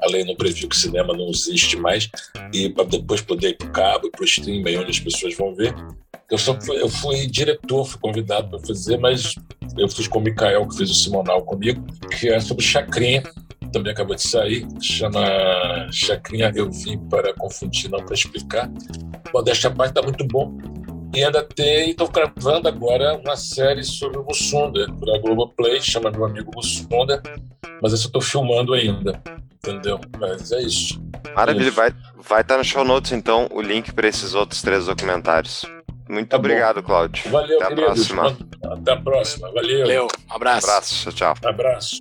a lei não previu que o cinema não existe mais, e para depois poder ir para o cabo e para o stream, onde as pessoas vão ver. Eu, só fui, eu fui diretor, fui convidado para fazer, mas eu fiz com o Mikael, que fez o Simonal comigo, que é sobre Chacrinha, também acabou de sair, chama Chacrinha Eu Vim para Confundir, não para explicar. Modéstia parte, está muito bom. E ainda tem, estou gravando agora uma série sobre o Mussunda, para a Globoplay, chama Meu Amigo Mussunda, mas essa eu estou filmando ainda, entendeu? Mas é isso. Maravilha, é vai estar vai tá no show notes então o link para esses outros três documentários. Muito tá obrigado, Cláudio. Valeu, Até a próxima. Até a próxima. Valeu. Valeu. Um abraço. Um abraço. Tchau, tchau. abraço.